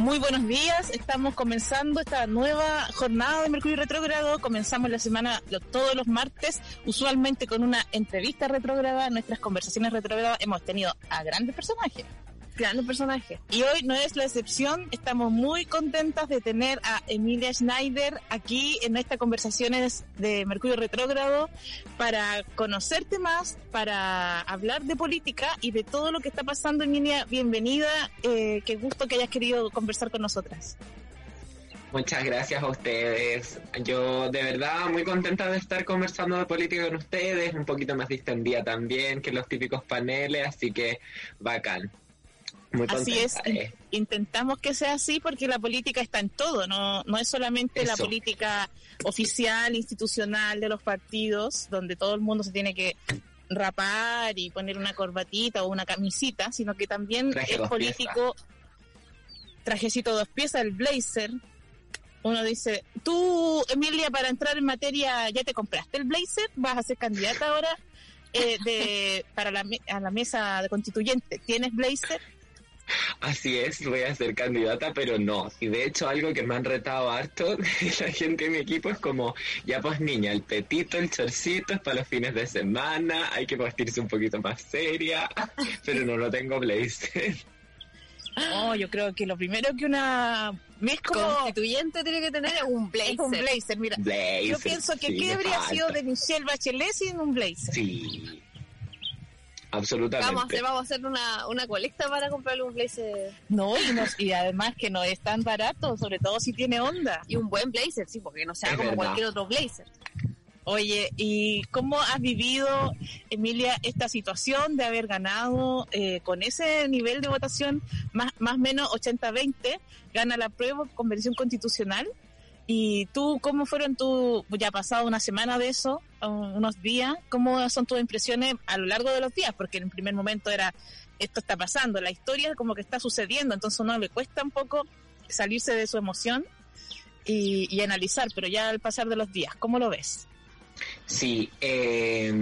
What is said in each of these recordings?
Muy buenos días, estamos comenzando esta nueva jornada de Mercurio Retrógrado. Comenzamos la semana todos los martes, usualmente con una entrevista retrógrada. Nuestras conversaciones retrógradas hemos tenido a grandes personajes grandes personajes. Y hoy no es la excepción, estamos muy contentas de tener a Emilia Schneider aquí en estas conversaciones de Mercurio Retrógrado para conocerte más, para hablar de política y de todo lo que está pasando. Emilia, bienvenida, eh, qué gusto que hayas querido conversar con nosotras. Muchas gracias a ustedes. Yo de verdad muy contenta de estar conversando de política con ustedes, un poquito más distendida también que los típicos paneles, así que bacán. Así es, eh. intentamos que sea así porque la política está en todo, no, no es solamente la política oficial, institucional de los partidos, donde todo el mundo se tiene que rapar y poner una corbatita o una camisita, sino que también es político, trajecito dos piezas, el blazer. Uno dice, tú, Emilia, para entrar en materia, ¿ya te compraste el blazer? ¿Vas a ser candidata ahora eh, de, para la, a la mesa de constituyente? ¿Tienes blazer? Así es, voy a ser candidata, pero no. Y de hecho algo que me han retado harto la gente de mi equipo es como, ya pues niña, el petito, el chorcito es para los fines de semana, hay que vestirse un poquito más seria, pero no lo tengo blazer. Oh, yo creo que lo primero que una constituyente tiene que tener es un blazer. un blazer, mira. yo pienso que ¿qué habría sido de Michelle Bachelet sin un blazer? Sí. Absolutamente. Vamos, vamos a hacer una, una colecta para comprarle un blazer. No y, y, además que no es tan barato, sobre todo si tiene onda. Y un buen blazer, sí, porque no sea como cualquier otro blazer. Oye, ¿y cómo has vivido, Emilia, esta situación de haber ganado eh, con ese nivel de votación, más o menos 80-20, gana la prueba convención constitucional? ¿Y tú cómo fueron tu, ya pasado una semana de eso, unos días, cómo son tus impresiones a lo largo de los días? Porque en el primer momento era, esto está pasando, la historia como que está sucediendo, entonces uno le cuesta un poco salirse de su emoción y, analizar, pero ya al pasar de los días, ¿cómo lo ves? Sí, eh,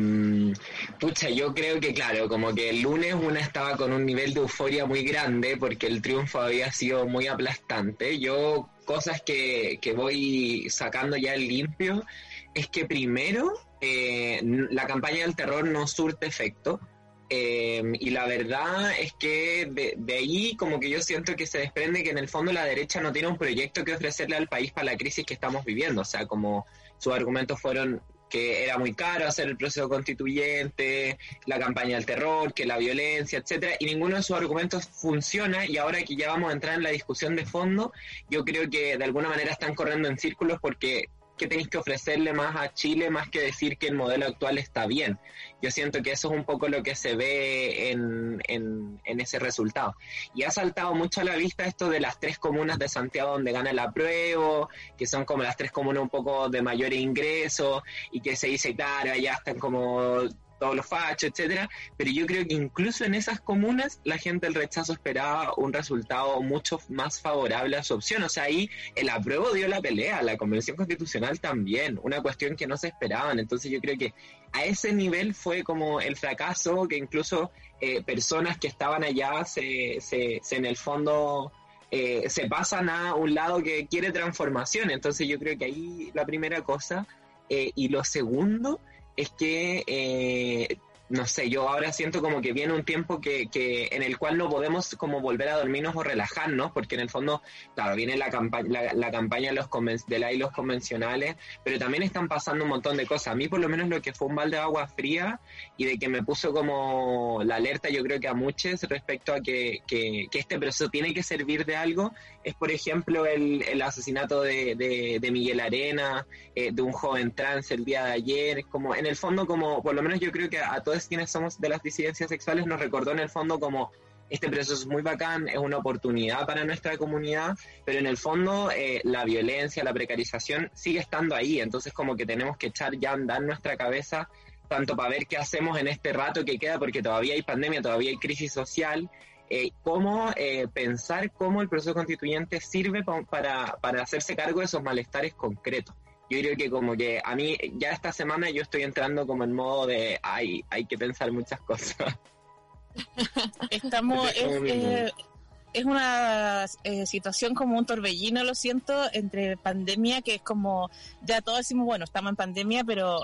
pucha, yo creo que claro, como que el lunes una estaba con un nivel de euforia muy grande porque el triunfo había sido muy aplastante. Yo cosas que, que voy sacando ya el limpio es que primero eh, la campaña del terror no surte efecto. Eh, y la verdad es que de, de, ahí como que yo siento que se desprende que en el fondo la derecha no tiene un proyecto que ofrecerle al país para la crisis que estamos viviendo. O sea, como sus argumentos fueron que era muy caro hacer el proceso constituyente, la campaña del terror, que la violencia, etcétera, y ninguno de sus argumentos funciona y ahora que ya vamos a entrar en la discusión de fondo, yo creo que de alguna manera están corriendo en círculos porque que tenéis que ofrecerle más a Chile más que decir que el modelo actual está bien. Yo siento que eso es un poco lo que se ve en, en, ese resultado. Y ha saltado mucho a la vista esto de las tres comunas de Santiago donde gana el apruebo, que son como las tres comunas un poco de mayor ingreso y que se dice, claro, allá están como todos los fachos, etcétera, pero yo creo que incluso en esas comunas la gente del rechazo esperaba un resultado mucho más favorable a su opción. O sea, ahí el apruebo dio la pelea, la convención constitucional también, una cuestión que no se esperaban. Entonces yo creo que a ese nivel fue como el fracaso que incluso eh, personas que estaban allá se, se, en el fondo eh, se pasan a un lado que quiere transformación. Entonces yo creo que ahí la primera cosa. Eh, y lo segundo es que eh, no sé, yo ahora siento como que viene un tiempo que, que en el cual no podemos como volver a dormirnos o relajarnos, porque en el fondo, claro, viene la, campaña la, campaña de, los de la los convencionales, pero también están pasando un montón de cosas. A mí por lo menos lo que fue un balde de agua fría y de que me puso como la alerta, yo creo que a muchos respecto a que, que, que este proceso tiene que servir de algo, es por ejemplo el, el asesinato de, de, Miguel Arena, eh, de un joven trans el día de ayer, como en el fondo como, por lo menos yo creo que a todos quienes somos de las disidencias sexuales nos recordó en el fondo como este proceso es muy bacán, es una oportunidad para nuestra comunidad, pero en el fondo eh, la violencia, la precarización sigue estando ahí, entonces como que tenemos que echar ya andar nuestra cabeza tanto para ver qué hacemos en este rato que queda, porque todavía hay pandemia, todavía hay crisis social, eh, cómo eh, pensar cómo el proceso constituyente sirve para, para hacerse cargo de esos malestares concretos yo creo que como que a mí ya esta semana yo estoy entrando como en modo de, ay, hay que pensar muchas cosas. Estamos, es, es, una eh, situación como un torbellino, lo siento, entre pandemia, que es como, ya todos decimos, bueno, estamos en pandemia, pero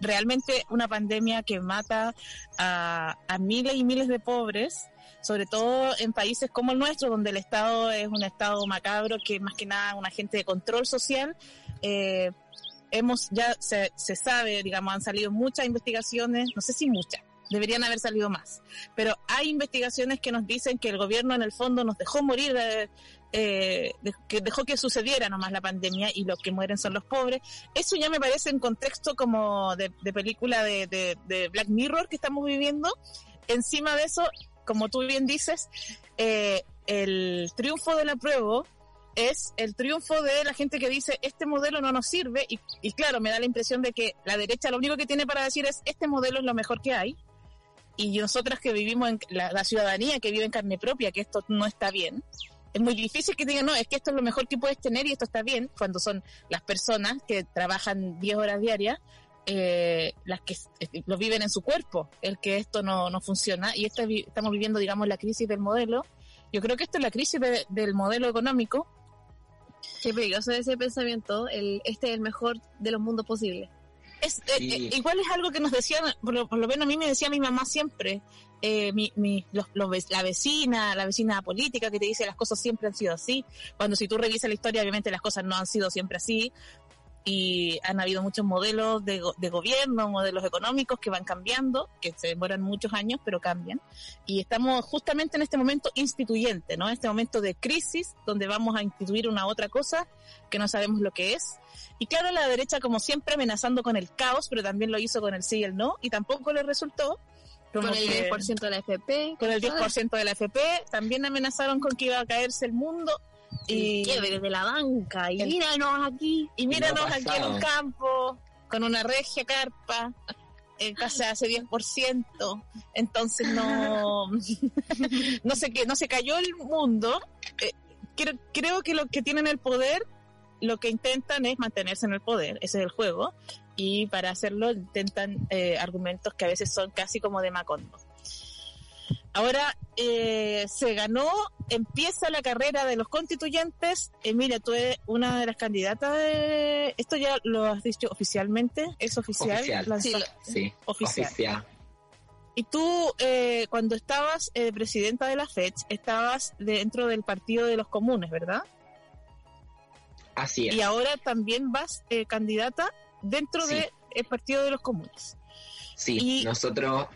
realmente una pandemia que mata a, a miles y miles de pobres sobre todo en países como el nuestro, donde el Estado es un Estado macabro, que más que nada un agente de control social, eh, hemos ya se, se sabe, digamos, han salido muchas investigaciones, no sé si muchas, deberían haber salido más, pero hay investigaciones que nos dicen que el gobierno en el fondo nos dejó morir, de, eh, que dejó que sucediera nomás la pandemia y los que mueren son los pobres. Eso ya me parece en contexto como de, película de, de, Black Mirror que estamos viviendo. Encima de eso, como tú bien dices, eh, el triunfo de la prueba es el triunfo de la gente que dice este modelo no nos sirve y, claro, me da la impresión de que la derecha lo único que tiene para decir es este modelo es lo mejor que hay y nosotras que vivimos en la, ciudadanía que vive en carne propia que esto no está bien. Es muy difícil que digan, no, es que esto es lo mejor que puedes tener y esto está bien, cuando son las personas que trabajan 10 horas diarias, eh, las que eh, lo viven en su cuerpo, el que esto no, no funciona. Y estamos viviendo, digamos, la crisis del modelo. Yo creo que esto es la crisis del modelo económico, Qué peligroso ese pensamiento, el, este es el mejor de los mundos posibles. Es, eh, eh, igual es algo que nos decían, por lo, menos a mí me decía mi mamá siempre, eh, mi, mi, los, la vecina, la vecina política que te dice las cosas siempre han sido así, cuando si tú revisas la historia obviamente las cosas no han sido siempre así, y han habido muchos modelos de, de, gobierno, modelos económicos que van cambiando, que se demoran muchos años, pero cambian. Y estamos justamente en este momento instituyente, ¿no? Este momento de crisis donde vamos a instituir una otra cosa que no sabemos lo que es. Y claro, la derecha, como siempre, amenazando con el caos, pero también lo hizo con el sí y el no, y tampoco le resultó. con el 10% de la FP. Con el 10% de la FP. También amenazaron con que iba a caerse el mundo y desde la banca. Y míranos aquí. Y míranos aquí en un campo con una regia carpa en casa hace 10% entonces no no sé qué no se cayó el mundo. Eh, creo, creo que los que tienen el poder lo que intentan es mantenerse en el poder. Ese es el juego. Y para hacerlo intentan eh, argumentos que a veces son casi como de Macondo Ahora eh, se ganó, empieza la carrera de los constituyentes. Emilia, tú eres una de las candidatas de... Esto ya lo has dicho oficialmente, es oficial. Oficial, sí, oficial. Y tú, eh, cuando estabas eh, presidenta de la FED, estabas dentro del Partido de los Comunes, ¿verdad? Así es. Y ahora también vas candidata dentro del Partido de los Comunes. Sí, nosotros...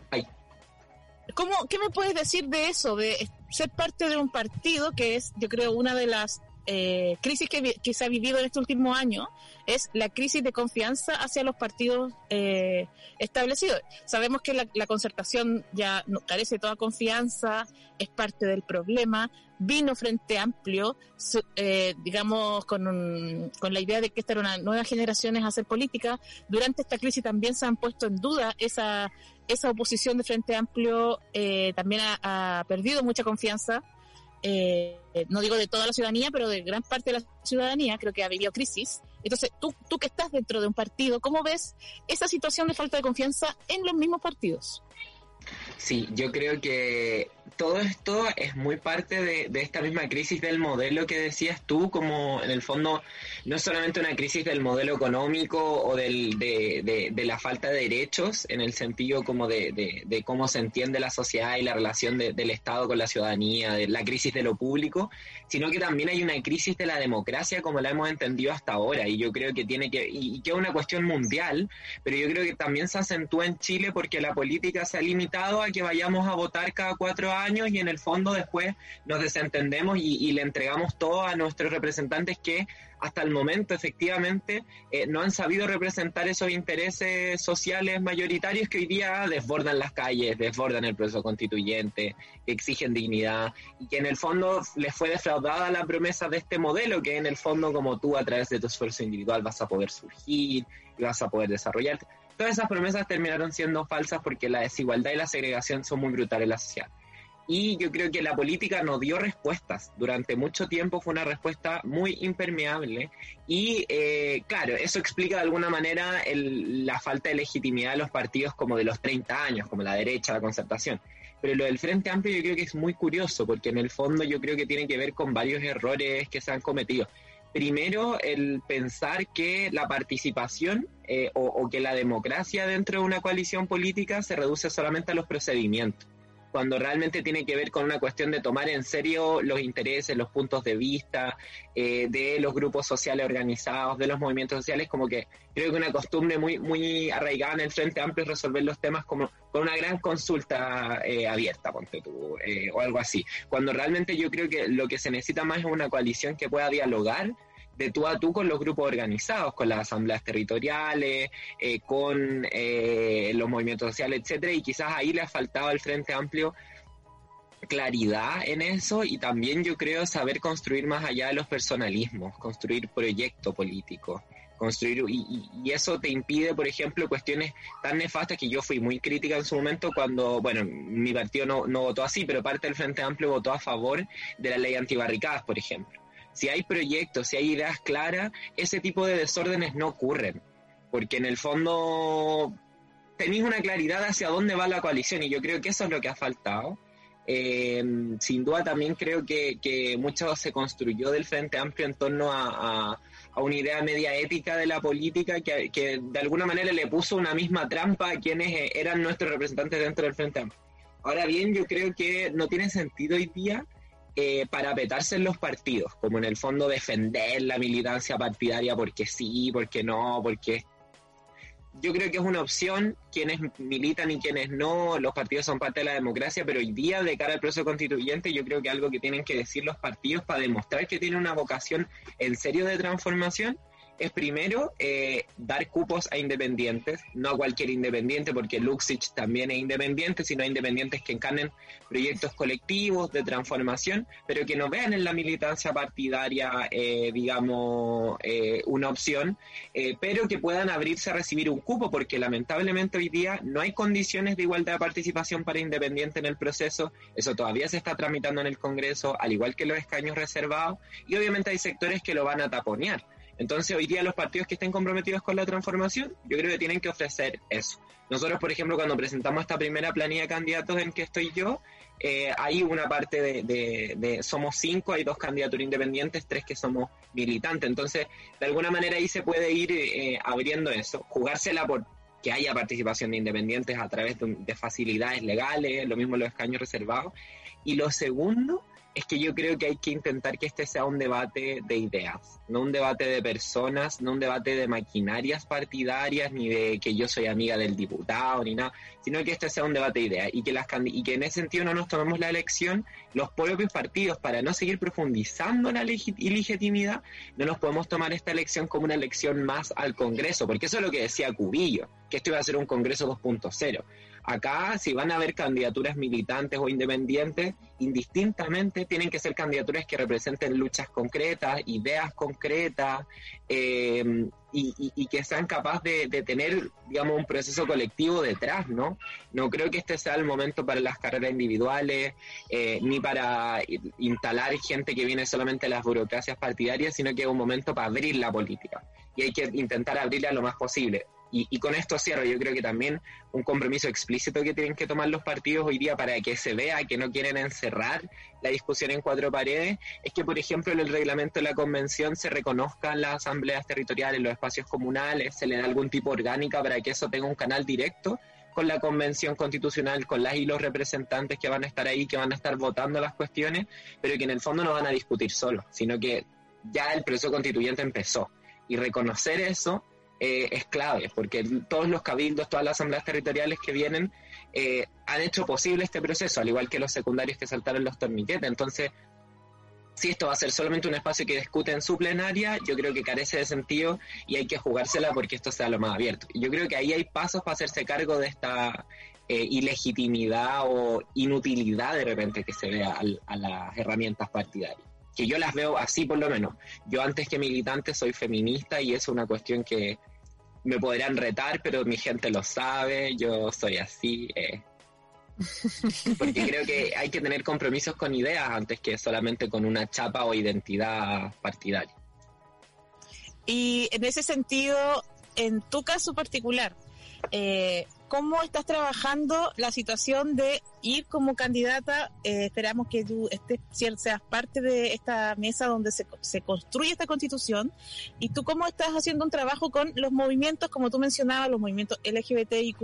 ¿Cómo, ¿Qué me puedes decir de eso, de ser parte de un partido que es, yo creo, una de las eh, crisis que, se ha vivido en este último año es la crisis de confianza hacia los partidos eh, establecidos. Sabemos que la, concertación ya carece de toda confianza, es parte del problema. Vino Frente Amplio, eh, digamos, con, con la idea de que esta era una nueva generación a hacer política. Durante esta crisis también se han puesto en duda esa, esa oposición de Frente Amplio, eh, también ha perdido mucha confianza eh, no digo de toda la ciudadanía, pero de gran parte de la ciudadanía, creo que ha vivido crisis. Entonces, tú, tú que estás dentro de un partido, ¿cómo ves esa situación de falta de confianza en los mismos partidos? Sí, yo creo que todo esto es muy parte de, de, esta misma crisis del modelo que decías tú, como en el fondo no es solamente una crisis del modelo económico o del, de, de, la falta de derechos, en el sentido como de, de cómo se entiende la sociedad y la relación del Estado con la ciudadanía, de la crisis de lo público, sino que también hay una crisis de la democracia como la hemos entendido hasta ahora, y yo creo que tiene que, y, que es una cuestión mundial, pero yo creo que también se acentúa en Chile porque la política se ha limitado a que vayamos a votar cada cuatro años y en el fondo después nos desentendemos y, le entregamos todo a nuestros representantes que hasta el momento efectivamente eh, no han sabido representar esos intereses sociales mayoritarios que hoy día desbordan las calles, desbordan el proceso constituyente, exigen dignidad y que en el fondo les fue defraudada la promesa de este modelo que en el fondo como tú a través de tu esfuerzo individual vas a poder surgir y vas a poder desarrollarte. Todas esas promesas terminaron siendo falsas porque la desigualdad y la segregación son muy brutales en la sociedad y yo creo que la política no dio respuestas. Durante mucho tiempo fue una respuesta muy impermeable y eh, claro, eso explica de alguna manera la falta de legitimidad de los partidos como de los 30 años, como la derecha, la concertación. Pero lo del Frente Amplio yo creo que es muy curioso porque en el fondo yo creo que tiene que ver con varios errores que se han cometido. Primero, el pensar que la participación eh, o que la democracia dentro de una coalición política se reduce solamente a los procedimientos cuando realmente tiene que ver con una cuestión de tomar en serio los intereses, los puntos de vista eh, de los grupos sociales organizados, de los movimientos sociales, como que creo que una costumbre muy, muy arraigada en el Frente Amplio es resolver los temas como con una gran consulta eh, abierta, ponte tú, eh, o algo así. Cuando realmente yo creo que lo que se necesita más es una coalición que pueda dialogar de tú a tú con los grupos organizados, con las asambleas territoriales, eh, con eh, los movimientos sociales, etcétera, y quizás ahí le ha faltado al Frente Amplio claridad en eso y también yo creo saber construir más allá de los personalismos, construir proyecto político, construir y, eso te impide, por ejemplo, cuestiones tan nefastas que yo fui muy crítica en su momento cuando, bueno, mi partido no, no votó así, pero parte del Frente Amplio votó a favor de la ley antibarricadas, por ejemplo si hay proyectos, si hay ideas claras, ese tipo de desórdenes no ocurren, porque en el fondo tenéis una claridad hacia dónde va la coalición y yo creo que eso es lo que ha faltado. Eh, sin duda también creo que, mucho se construyó del Frente Amplio en torno a, una idea media ética de la política que, que, de alguna manera le puso una misma trampa a quienes eran nuestros representantes dentro del Frente Amplio. Ahora bien, yo creo que no tiene sentido hoy día eh, para petarse en los partidos, como en el fondo defender la militancia partidaria porque sí, porque no, porque yo creo que es una opción quienes militan y quienes no, los partidos son parte de la democracia, pero hoy día de cara al proceso constituyente yo creo que algo que tienen que decir los partidos para demostrar que tienen una vocación en serio de transformación es primero eh, dar cupos a independientes, no a cualquier independiente, porque Luxich también es independiente, sino a independientes que encarnen proyectos colectivos de transformación, pero que no vean en la militancia partidaria, eh, digamos, eh, una opción, pero que puedan abrirse a recibir un cupo, porque lamentablemente hoy día no hay condiciones de igualdad de participación para independientes en el proceso, eso todavía se está tramitando en el Congreso, al igual que los escaños reservados, y obviamente hay sectores que lo van a taponear. Entonces, hoy día los partidos que estén comprometidos con la transformación, yo creo que tienen que ofrecer eso. Nosotros, por ejemplo, cuando presentamos esta primera planilla de candidatos en que estoy yo, eh, hay una parte de, somos cinco, hay dos candidaturas independientes, tres que somos militantes. Entonces, de alguna manera ahí se puede ir eh, abriendo eso, jugársela por que haya participación de independientes a través de, de facilidades legales, lo mismo los escaños reservados. Y lo segundo es que yo creo que hay que intentar que este sea un debate de ideas, no un debate de personas, no un debate de maquinarias partidarias, ni de que yo soy amiga del diputado, ni nada, sino que este sea un debate de ideas y que, las, y que en ese sentido no nos tomemos la elección los propios partidos para no seguir profundizando la ilegitimidad, no nos podemos tomar esta elección como una elección más al Congreso, porque eso es lo que decía Cubillo, que esto iba a ser un Congreso 2.0. Acá, si van a haber candidaturas militantes o independientes, indistintamente tienen que ser candidaturas que representen luchas concretas, ideas concretas, eh, y, que sean capaces de, tener, digamos, un proceso colectivo detrás, ¿no? No creo que este sea el momento para las carreras individuales, eh, ni para instalar gente que viene solamente de las burocracias partidarias, sino que es un momento para abrir la política. Y hay que intentar abrirla lo más posible y, con esto cierro, yo creo que también un compromiso explícito que tienen que tomar los partidos hoy día para que se vea que no quieren encerrar la discusión en cuatro paredes, es que, por ejemplo, en el reglamento de la convención se reconozcan las asambleas territoriales, los espacios comunales, se le da algún tipo orgánica para que eso tenga un canal directo con la convención constitucional, con las y los representantes que van a estar ahí, que van a estar votando las cuestiones, pero que en el fondo no van a discutir solo, sino que ya el proceso constituyente empezó. Y reconocer eso eh, es clave, porque todos los cabildos, todas las asambleas territoriales que vienen eh, han hecho posible este proceso, al igual que los secundarios que saltaron los torniquetes. Entonces, si esto va a ser solamente un espacio que discute en su plenaria, yo creo que carece de sentido y hay que jugársela porque esto sea lo más abierto. Yo creo que ahí hay pasos para hacerse cargo de esta eh, ilegitimidad o inutilidad de repente que se vea a las herramientas partidarias que yo las veo así por lo menos. Yo antes que militante soy feminista y es una cuestión que me podrán retar, pero mi gente lo sabe, yo soy así. Eh. Porque creo que hay que tener compromisos con ideas antes que solamente con una chapa o identidad partidaria. Y en ese sentido, en tu caso particular, eh, ¿cómo estás trabajando la situación de ir como candidata? Eh, esperamos que tú estés, seas parte de esta mesa donde se, se, construye esta constitución. ¿Y tú cómo estás haciendo un trabajo con los movimientos, como tú mencionabas, los movimientos LGBTIQ,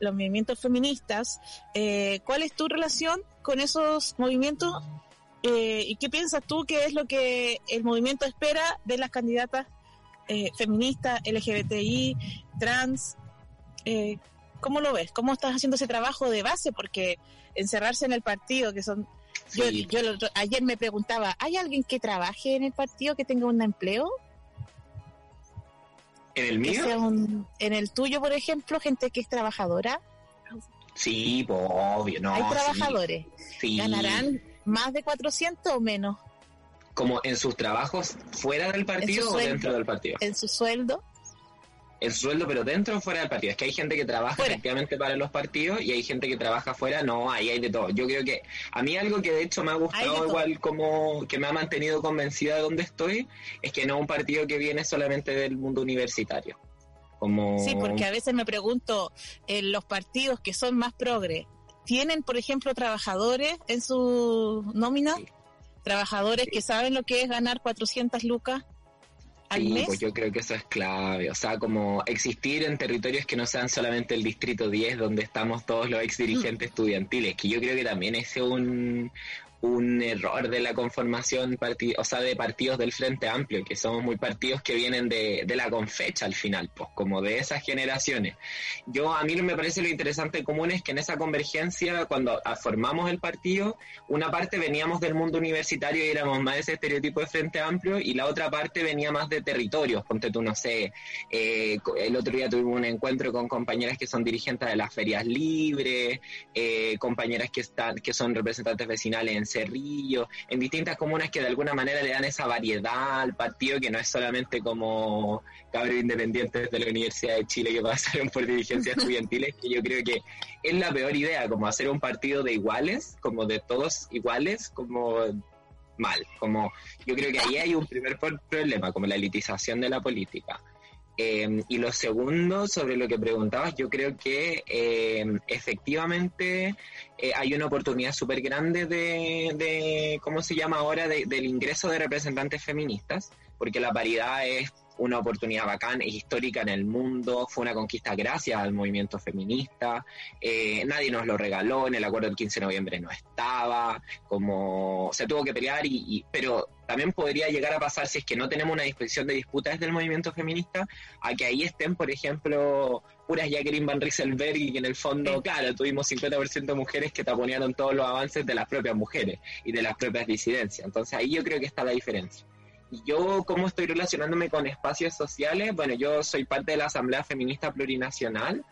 los movimientos feministas? Eh, ¿Cuál es tu relación con esos movimientos? Eh, ¿Y qué piensas tú que es lo que el movimiento espera de las candidatas feministas, LGBTI, trans? ¿Cómo lo ves? ¿Cómo estás haciendo ese trabajo de base? Porque encerrarse en el partido, que son... Yo, ayer me preguntaba, ¿hay alguien que trabaje en el partido, que tenga un empleo? ¿En el mío? en el tuyo, por ejemplo, gente que es trabajadora. Sí, pues, obvio, no. Hay trabajadores. ¿Ganarán más de 400 o menos? ¿Como en sus trabajos fuera del partido o dentro del partido? En su sueldo el sueldo, pero dentro o fuera del partido. Es que hay gente que trabaja efectivamente para los partidos y hay gente que trabaja fuera, no, ahí hay de todo. Yo creo que a mí algo que de hecho me ha gustado igual como que me ha mantenido convencida de dónde estoy, es que no es un partido que viene solamente del mundo universitario. Como... Sí, porque a veces me pregunto, en los partidos que son más progres, ¿tienen, por ejemplo, trabajadores en su nómina? Trabajadores que saben lo que es ganar 400 lucas sí, pues yo creo que eso es clave. O sea, como existir en territorios que no sean solamente el Distrito 10, donde estamos todos los ex dirigentes mm. estudiantiles, que yo creo que también es un, un error de la conformación o sea, de partidos del Frente Amplio, que somos muy partidos que vienen de, de la confecha al final, pues como de esas generaciones. Yo a mí me parece lo interesante común es que en esa convergencia, cuando formamos el partido, una parte veníamos del mundo universitario y éramos más de ese estereotipo de Frente Amplio y la otra parte venía más de territorios, ponte tú, no sé, eh, el otro día tuvimos un encuentro con compañeras que son dirigentes de las ferias libres, eh, compañeras que, están, que son representantes vecinales en Cerrillo, en distintas comunas que de alguna manera le dan esa variedad al partido que no es solamente como cabros independientes de la Universidad de Chile que pasaron por dirigencias estudiantiles, que yo creo que es la peor idea, como hacer un partido de iguales, como de todos iguales, como mal, como yo creo que ahí hay un primer problema, como la elitización de la política. Em, y lo segundo, sobre lo que preguntabas, yo creo que em, efectivamente eh, hay una oportunidad súper grande de, de, ¿cómo se llama ahora?, del ingreso de representantes feministas, porque la paridad es una oportunidad bacán, es histórica en el mundo, fue una conquista gracias al movimiento feminista, eh, nadie nos lo regaló, en el acuerdo del 15 de noviembre no estaba, como se tuvo que pelear, y, pero también podría llegar a pasar si es que no tenemos una disposición de disputas del movimiento feminista, a que ahí estén, por ejemplo, puras Jacqueline Van Rieselberg y que en el fondo, claro, tuvimos 50% de mujeres que taponearon todos los avances de las propias mujeres y de las propias disidencias. Entonces ahí yo creo que está la diferencia yo, ¿cómo estoy relacionándome con espacios sociales? Bueno, yo soy parte de la Asamblea Feminista Plurinacional,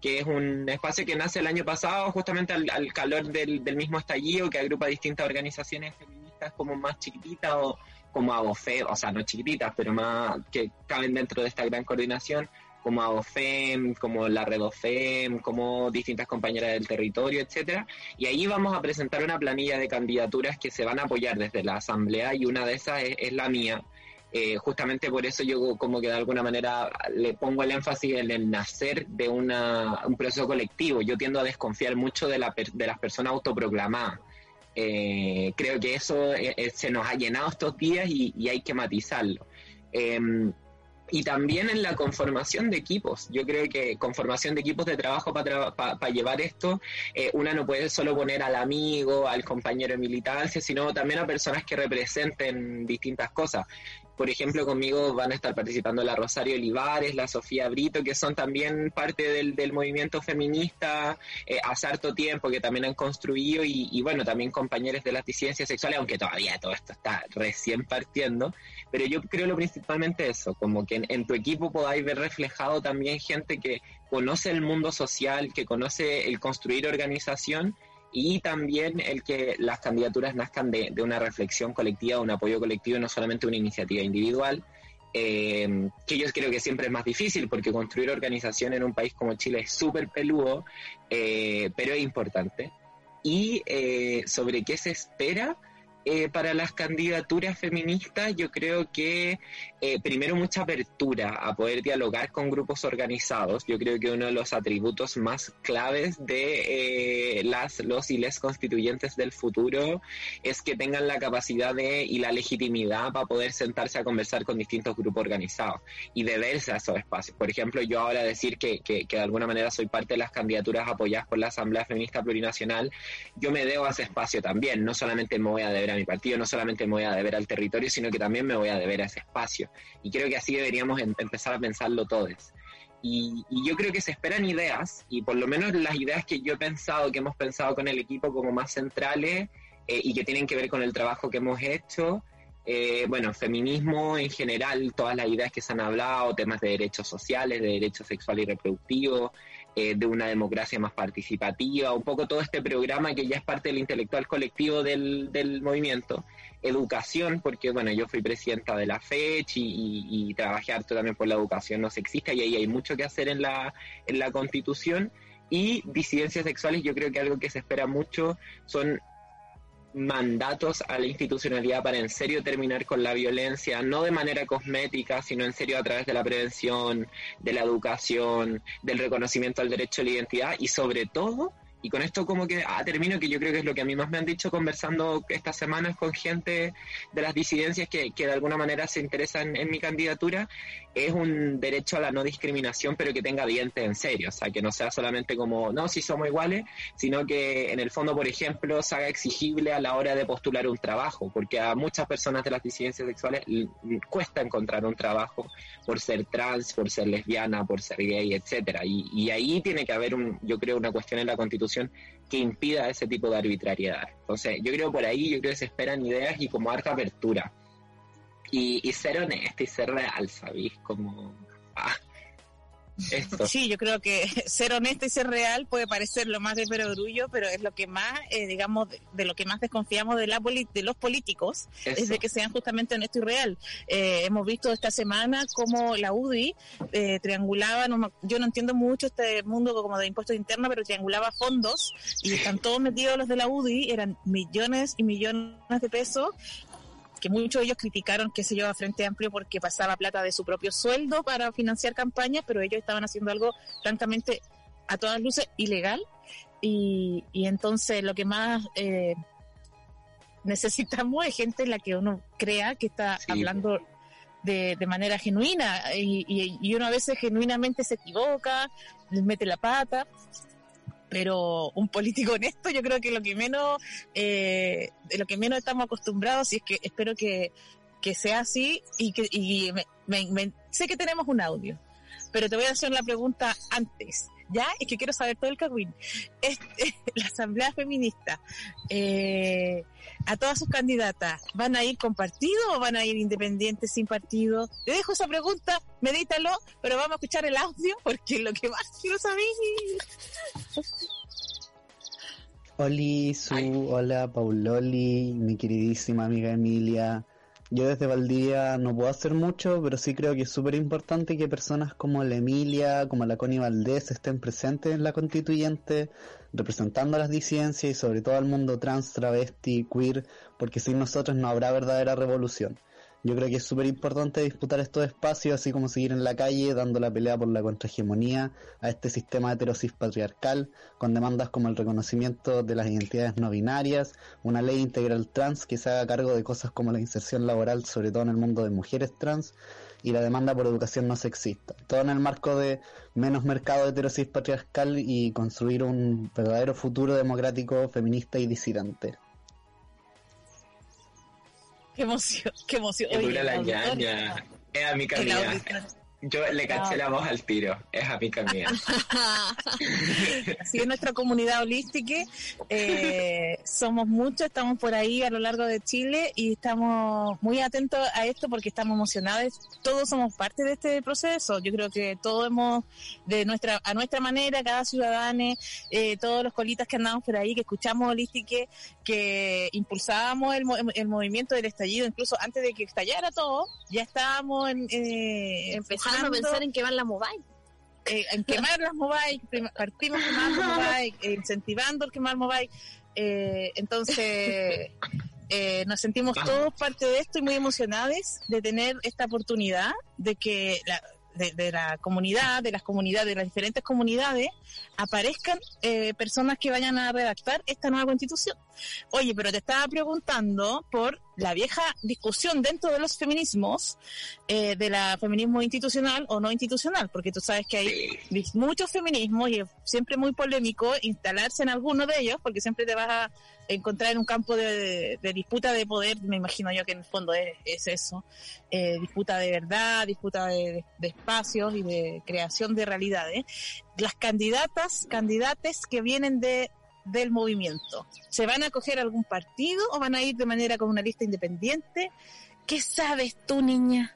que es un espacio que nace el año pasado justamente al, calor del, mismo estallido, que agrupa distintas organizaciones feministas como más chiquititas o como ABOFE, o sea, no chiquititas, pero más que caben dentro de esta gran coordinación, como AOFEM, como la Redofem, como distintas compañeras del territorio, etcétera. Y ahí vamos a presentar una planilla de candidaturas que se van a apoyar desde la asamblea y una de esas es, la mía. Eh, justamente por eso yo como que de alguna manera le pongo el énfasis en el nacer de una, un proceso colectivo. Yo tiendo a desconfiar mucho de, la, de las personas autoproclamadas. Eh, creo que eso eh, se nos ha llenado estos días y, hay que matizarlo. Y también en la conformación de equipos. Yo creo que conformación de equipos de trabajo para llevar esto, eh, una no puede solo poner al amigo, al compañero de militancia, sino también a personas que representen distintas cosas. Por ejemplo, conmigo van a estar participando la Rosario Olivares, la Sofía Brito, que son también parte del, del movimiento feminista eh, hace harto tiempo, que también han construido, y, y, bueno, también compañeros de las disidencias sexuales, aunque todavía todo esto está recién partiendo. Pero yo creo lo principalmente eso, como que en, tu equipo podáis ver reflejado también gente que conoce el mundo social, que conoce el construir organización y también el que las candidaturas nazcan de, una reflexión colectiva, un apoyo colectivo, no solamente una iniciativa individual, eh, que yo creo que siempre es más difícil porque construir organización en un país como Chile es súper peludo, eh, pero es importante. Y eh, sobre qué se espera, eh, para las candidaturas feministas, yo creo que eh, primero mucha apertura a poder dialogar con grupos organizados. Yo creo que uno de los atributos más claves de eh, las, los y les constituyentes del futuro es que tengan la capacidad de y la legitimidad para poder sentarse a conversar con distintos grupos organizados y deberse a esos espacios. Por ejemplo, yo ahora decir que, que, que de alguna manera soy parte de las candidaturas apoyadas por la Asamblea Feminista Plurinacional, yo me debo a ese espacio también. No solamente me voy a deber a mi partido, no solamente me voy a deber al territorio, sino que también me voy a deber a ese espacio. Y creo que así deberíamos em, empezar a pensarlo todos. Y, yo creo que se esperan ideas, y por lo menos las ideas que yo he pensado, que hemos pensado con el equipo como más centrales eh, y que tienen que ver con el trabajo que hemos hecho, eh, bueno, feminismo en general, todas las ideas que se han hablado, temas de derechos sociales, de derechos sexuales y reproductivos, eh, de una democracia más participativa, un poco todo este programa que ya es parte del intelectual colectivo del, del movimiento. Educación, porque bueno, yo fui presidenta de la FECH y, y, trabajé harto también por la educación no sexista y ahí hay mucho que hacer en la, en la constitución. Y disidencias sexuales, yo creo que algo que se espera mucho son mandatos a la institucionalidad para en serio terminar con la violencia, no de manera cosmética, sino en serio a través de la prevención, de la educación, del reconocimiento al derecho a la identidad y sobre todo y con esto como que ah, termino, que yo creo que es lo que a mí más me han dicho conversando estas semanas con gente de las disidencias que, que de alguna manera se interesan en mi candidatura, es un derecho a la no discriminación, pero que tenga dientes en serio, o sea, que no sea solamente como, no, si somos iguales, sino que en el fondo, por ejemplo, se haga exigible a la hora de postular un trabajo, porque a muchas personas de las disidencias sexuales cuesta encontrar un trabajo por ser trans, por ser lesbiana, por ser gay, etcétera, y, y ahí tiene que haber, un, yo creo, una cuestión en la Constitución que impida ese tipo de arbitrariedad. Entonces, yo creo por ahí, yo creo que se esperan ideas y como harta apertura. Y, ser honesto y ser real, ¿sabéis? Como... Ah, Sí, yo creo que ser honesto y ser real puede parecer lo más de perogrullo, pero es lo que más, eh, digamos, de, lo que más desconfiamos de, la de los políticos, es de que sean justamente honestos y real. Eh, hemos visto esta semana cómo la UDI eh, triangulaba, yo no entiendo mucho este mundo como de impuestos internos, pero triangulaba fondos y están todos metidos los de la UDI, eran millones y millones de pesos que muchos de ellos criticaron, qué sé yo, a Frente Amplio porque pasaba plata de su propio sueldo para financiar campañas, pero ellos estaban haciendo algo francamente a todas luces ilegal. Y, y entonces lo que más eh, necesitamos es gente en la que uno crea que está hablando de, de, manera genuina. Y, y, y, uno a veces genuinamente se equivoca, les mete la pata pero un político honesto yo creo que lo que menos eh, de lo que menos estamos acostumbrados y es que espero que, que sea así y que y me, sé que tenemos un audio pero te voy a hacer la pregunta antes ya es que quiero saber todo el cagüín. Este, la asamblea feminista eh, a todas sus candidatas van a ir con partido o van a ir independientes sin partido te dejo esa pregunta medítalo pero vamos a escuchar el audio porque lo que más quiero saber. Oli, Su, hola, Pauloli, mi queridísima amiga Emilia. Yo desde Valdía no puedo hacer mucho, pero sí creo que es súper importante que personas como la Emilia, como la Connie Valdés estén presentes en la constituyente, representando a las disidencias y sobre todo al mundo trans, travesti, queer, porque sin nosotros no habrá verdadera revolución. Yo creo que es súper importante disputar estos espacios, así como seguir en la calle dando la pelea por la contrahegemonía a este sistema heterosis patriarcal, con demandas como el reconocimiento de las identidades no binarias, una ley integral trans que se haga cargo de cosas como la inserción laboral, sobre todo en el mundo de mujeres trans, y la demanda por educación no sexista. Todo en el marco de menos mercado heterosis patriarcal y construir un verdadero futuro democrático, feminista y disidente. Qué emoción, qué emoción. Que dura la ñaña. Es amiga el mía. Yo le caché la voz al tiro. Es amiga mía. Así es nuestra comunidad holística. Eh, somos muchos, estamos por ahí a lo largo de Chile y estamos muy atentos a esto porque estamos emocionados. Todos somos parte de este proceso. Yo creo que todos hemos, de nuestra a nuestra manera, cada ciudadano, eh, todos los colitas que andamos por ahí, que escuchamos holística, que impulsábamos el, el movimiento del estallido, incluso antes de que estallara todo, ya estábamos en, eh, Empezando a pensar en quemar la mobile. eh, en quemar las mobile, partimos quemando mobile, eh, incentivando el quemar mobile. Eh, entonces, eh, nos sentimos todos parte de esto y muy emocionados de tener esta oportunidad de que la, de, de la comunidad, de las comunidades, de las diferentes comunidades, aparezcan eh, personas que vayan a redactar esta nueva constitución. Oye, pero te estaba preguntando por la vieja discusión dentro de los feminismos, eh, de la feminismo institucional o no institucional, porque tú sabes que hay muchos feminismos y es siempre muy polémico instalarse en alguno de ellos, porque siempre te vas a encontrar en un campo de, de disputa de poder, me imagino yo que en el fondo es, es eso, eh, disputa de verdad, disputa de, de espacios y de creación de realidades. Las candidatas, candidates que vienen de del movimiento, ¿se van a coger algún partido o van a ir de manera con una lista independiente? ¿Qué sabes tú, niña?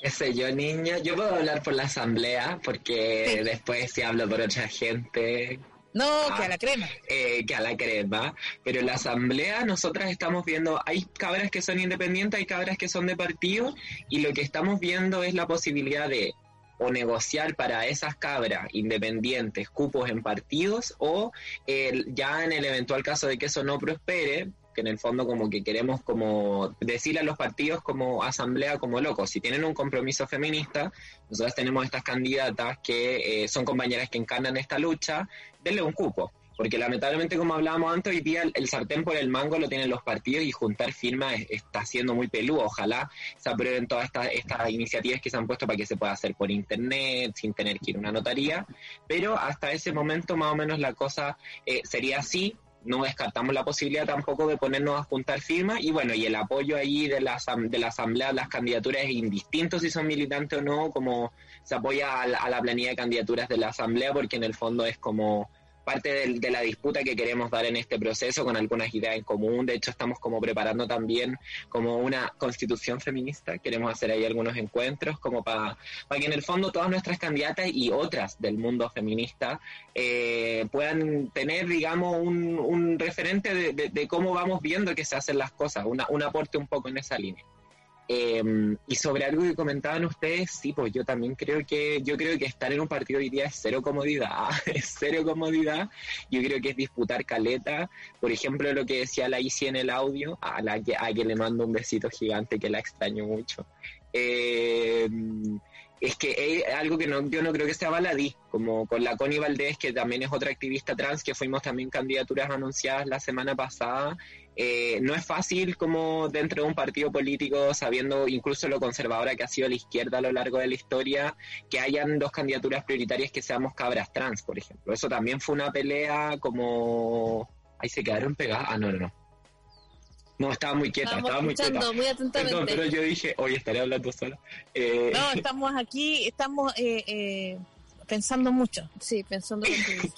¿Qué sé yo, niña? Yo puedo hablar por la asamblea, porque Sí. después si hablo por otra gente, No, Ah. que a la crema. eh, que a la crema, pero en la asamblea nosotras estamos viendo, hay cabras que son independientes, hay cabras que son de partido, y lo que estamos viendo es la posibilidad de o negociar para esas cabras independientes cupos en partidos o eh, ya en el eventual caso de que eso no prospere que en el fondo como que queremos como decirle a los partidos como asamblea como locos, si tienen un compromiso feminista, nosotros tenemos estas candidatas que eh, son compañeras que encarnan esta lucha, denle un cupo. Porque lamentablemente, como hablábamos antes, hoy día el, sartén por el mango lo tienen los partidos y juntar firmas es- está siendo muy peludo. Ojalá se aprueben todas estas, estas iniciativas que se han puesto para que se pueda hacer por internet, sin tener que ir a una notaría. Pero hasta ese momento, más o menos, la cosa eh, sería así. No descartamos la posibilidad tampoco de ponernos a juntar firmas. Y bueno, y el apoyo ahí de la, de la Asamblea las candidaturas es indistinto si son militantes o no, como se apoya a la, a la planilla de candidaturas de la Asamblea, porque en el fondo es como parte del- de, la disputa que queremos dar en este proceso con algunas ideas en común. De hecho, estamos como preparando también como una constitución feminista. Queremos hacer ahí algunos encuentros como para que en el fondo todas nuestras candidatas y otras del mundo feminista eh, puedan tener, digamos, un, un referente de, de- de cómo vamos viendo que se hacen las cosas, una, un aporte un poco en esa línea. Eh, y sobre algo que comentaban ustedes, sí, pues yo también creo que yo creo que estar en un partido hoy día es cero comodidad, es cero comodidad. Yo creo que es disputar caleta. Por ejemplo, lo que decía la Isi en el audio, a la que, a que le mando un besito gigante que la extraño mucho. Eh, es que es algo que no, yo no creo que sea baladí, como con la Connie Valdés, que también es otra activista trans, que fuimos también candidaturas anunciadas la semana pasada. Eh, no es fácil como dentro de un partido político, sabiendo incluso lo conservadora que ha sido la izquierda a lo largo de la historia, que hayan dos candidaturas prioritarias que seamos cabras trans, por ejemplo. Eso también fue una pelea como... Ahí se quedaron pegadas. Ah, no, no, no. No, estaba muy quieta, estaba muy quieta. muy Perdón, atentamente. pero yo dije, oye, estaré hablando sola. Eh, No, estamos aquí, estamos eh, eh, pensando mucho. Sí, pensando contigo.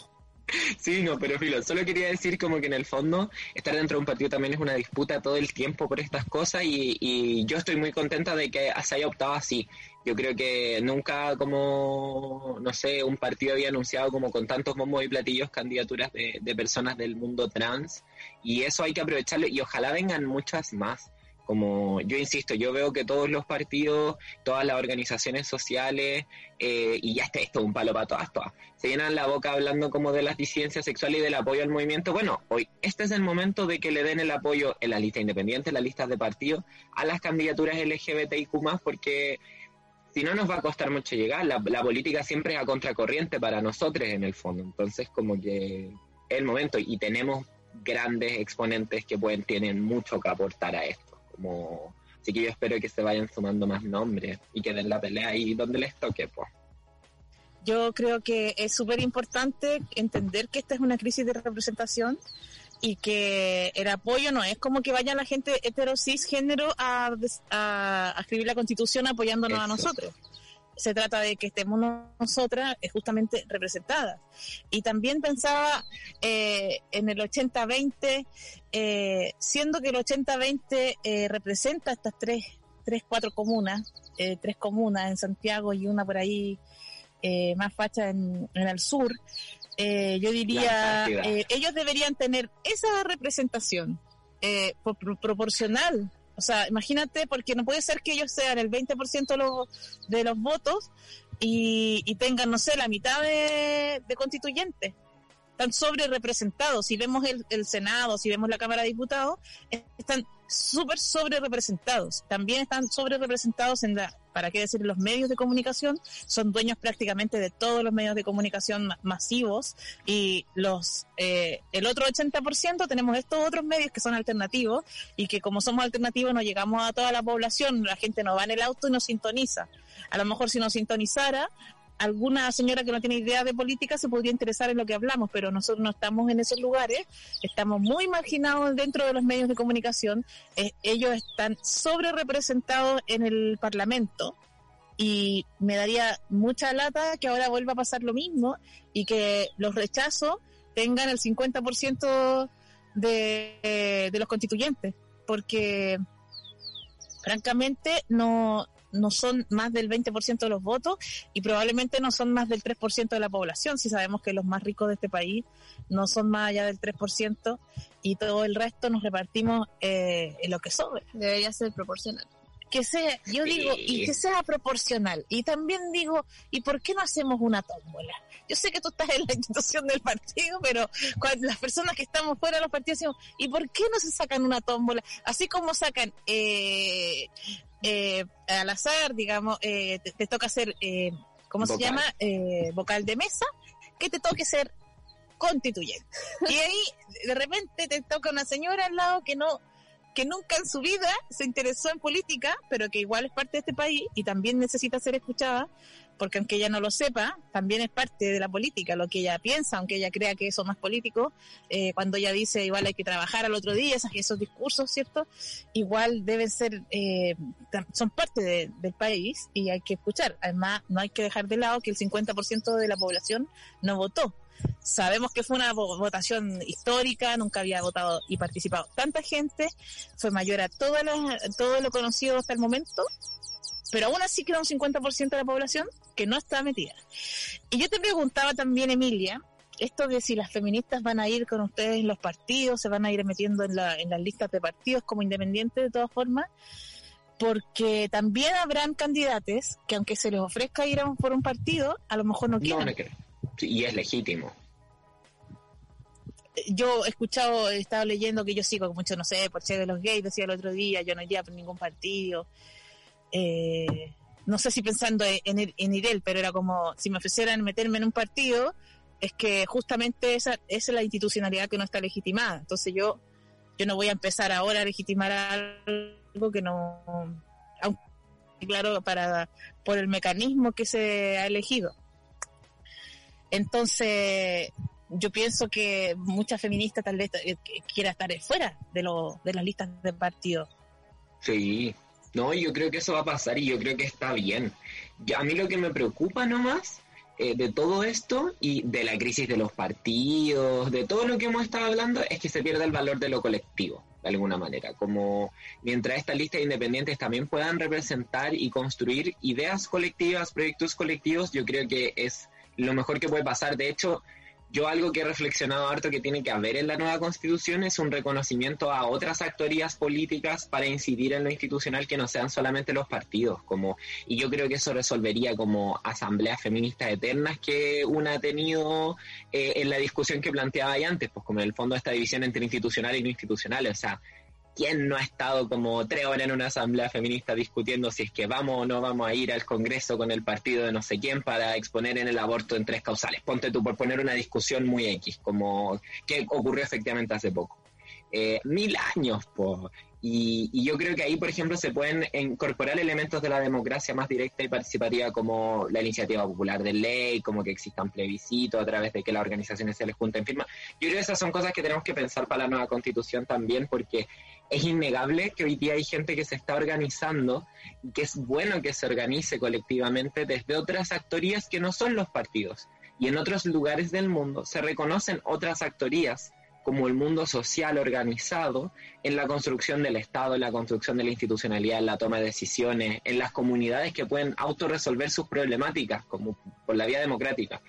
Sí, no, pero filo, solo quería decir como que en el fondo estar dentro de un partido también es una disputa todo el tiempo por estas cosas y, yo estoy muy contenta de que se haya optado así. Yo creo que nunca como, no sé, un partido había anunciado como con tantos bombos y platillos candidaturas de personas del mundo trans y eso hay que aprovecharlo y ojalá vengan muchas más Como yo insisto, yo veo que todos los partidos, todas las organizaciones sociales, eh, y ya está esto, un palo para todas, todas, se llenan la boca hablando como de las disidencias sexuales y del apoyo al movimiento. Bueno, hoy este es el momento de que le den el apoyo en la lista independiente, en las listas de partidos, a las candidaturas LGBTIQ porque si no nos va a costar mucho llegar. La, la, política siempre es a contracorriente para nosotros en el fondo. Entonces, como que es el momento y tenemos grandes exponentes que pueden tienen mucho que aportar a esto. Como, así que yo espero que se vayan sumando más nombres y que den la pelea ahí donde les toque, pues. Yo creo que es súper importante entender que esta es una crisis de representación y que el apoyo no es como que vaya la gente hetero género a, a, a escribir la constitución apoyándonos a nosotros se trata de que estemos nosotras eh, justamente representadas. Y también pensaba eh, en el 80-20, eh, siendo que el 80-20 eh, representa estas tres, tres, cuatro comunas, tres comunas en Santiago y una por ahí más facha en, en el sur, yo diría, ellos deberían tener esa representación proporcional o sea, imagínate, porque no puede ser que ellos sean el 20% de los, de los votos y, tengan, no sé, la mitad de, de constituyentes. Están sobre representados. Si vemos el, el Senado, si vemos la Cámara de Diputados, están súper sobre representados. También están sobre representados en la, para qué decir, los medios de comunicación. Son dueños prácticamente de todos los medios de comunicación masivos y los eh, el otro 80% tenemos estos otros medios que son alternativos y que como somos alternativos no llegamos a toda la población. La gente no va en el auto y nos sintoniza. A lo mejor si nos sintonizara, alguna señora que no tiene idea de política se podría interesar en lo que hablamos, pero nosotros no estamos en esos lugares, estamos muy marginados dentro de los medios de comunicación, eh, ellos están sobre representados en el Parlamento y me daría mucha lata que ahora vuelva a pasar lo mismo y que los rechazos tengan el 50% de, de los constituyentes, porque francamente no, no son más del 20% de los votos y probablemente no son más del 3% de la población, si sabemos que los más ricos de este país no son más allá del 3% y todo el resto nos repartimos eh, en lo que sobra. Debería ser proporcional que sea, yo digo, y que sea proporcional. Y también digo, ¿y por qué no hacemos una tómbola? Yo sé que tú estás en la institución del partido, pero cuando las personas que estamos fuera de los partidos decimos, ¿y por qué no se sacan una tómbola? Así como sacan eh, eh, al azar, digamos, eh, te, toca hacer, eh, ¿cómo se llama? Eh, vocal de mesa, que te toque ser constituyente. Y ahí de repente te toca una señora al lado que no que nunca en su vida se interesó en política, pero que igual es parte de este país y también necesita ser escuchada, porque aunque ella no lo sepa, también es parte de la política, lo que ella piensa, aunque ella crea que eso no es político, eh, cuando ella dice igual hay que trabajar al otro día, esos, discursos, ¿cierto? Igual deben ser, eh, son parte del país y hay que escuchar. Además, no hay que dejar de lado que el 50% de la población no votó. Sabemos que fue una votación histórica, nunca había votado y participado tanta gente, fue mayor a todo lo conocido hasta el momento, pero aún así queda un 50% de la población que no está metida. Y yo te preguntaba también, Emilia, esto de si las feministas van a ir con ustedes en los partidos, se van a ir metiendo en, la, en las listas de partidos como independientes de todas formas, porque también habrán candidatos que aunque se les ofrezca ir a por un partido, a lo mejor no quieren. No, y es legítimo. Yo he escuchado, he estado leyendo que yo sigo mucho, no sé, por ser de los gays, decía el otro día, yo no iría por ningún partido. Eh, no sé si pensando en, en Irel, pero era como si me ofrecieran meterme en un partido, es que justamente esa, esa es la institucionalidad que no está legitimada. Entonces yo, yo no voy a empezar ahora a legitimar algo que no, aunque claro, para, por el mecanismo que se ha elegido. Entonces, yo pienso que muchas feministas tal vez eh, quiera estar fuera de, lo, de las listas de partido. Sí, no, yo creo que eso va a pasar y yo creo que está bien. A mí lo que me preocupa nomás eh, de todo esto y de la crisis de los partidos, de todo lo que hemos estado hablando, es que se pierde el valor de lo colectivo, de alguna manera. Como mientras estas listas independientes también puedan representar y construir ideas colectivas, proyectos colectivos, yo creo que es lo mejor que puede pasar. De hecho, yo algo que he reflexionado harto que tiene que haber en la nueva constitución es un reconocimiento a otras actorías políticas para incidir en lo institucional que no sean solamente los partidos, como y yo creo que eso resolvería como asambleas feministas eternas que una ha tenido eh, en la discusión que planteaba ahí antes, pues como en el fondo esta división entre institucional y no institucional, o sea, ¿quién no ha estado como tres horas en una asamblea feminista discutiendo si es que vamos o no vamos a ir al Congreso con el partido de no sé quién para exponer en el aborto en tres causales? Ponte tú por poner una discusión muy X, como que ocurrió efectivamente hace poco. Eh, mil años. Y, y, yo creo que ahí, por ejemplo, se pueden incorporar elementos de la democracia más directa y participativa, como la iniciativa popular de ley, como que existan plebiscitos a través de que las organizaciones se les junten firmas. Yo creo que esas son cosas que tenemos que pensar para la nueva constitución también, porque es innegable que hoy día hay gente que se está organizando y que es bueno que se organice colectivamente desde otras actorías que no son los partidos. Y en otros lugares del mundo se reconocen otras actorías como el mundo social organizado en la construcción del Estado, en la construcción de la institucionalidad, en la toma de decisiones, en las comunidades que pueden autorresolver sus problemáticas como por la vía democrática.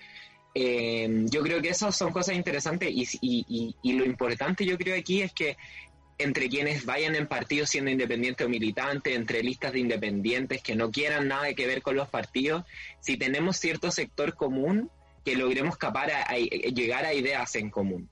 Eh, yo creo que esas son cosas interesantes y, y, y, lo importante yo creo aquí es que entre quienes vayan en partidos siendo independientes o militantes, entre listas de independientes que no quieran nada que ver con los partidos, si tenemos cierto sector común, que logremos capar a, llegar a ideas en común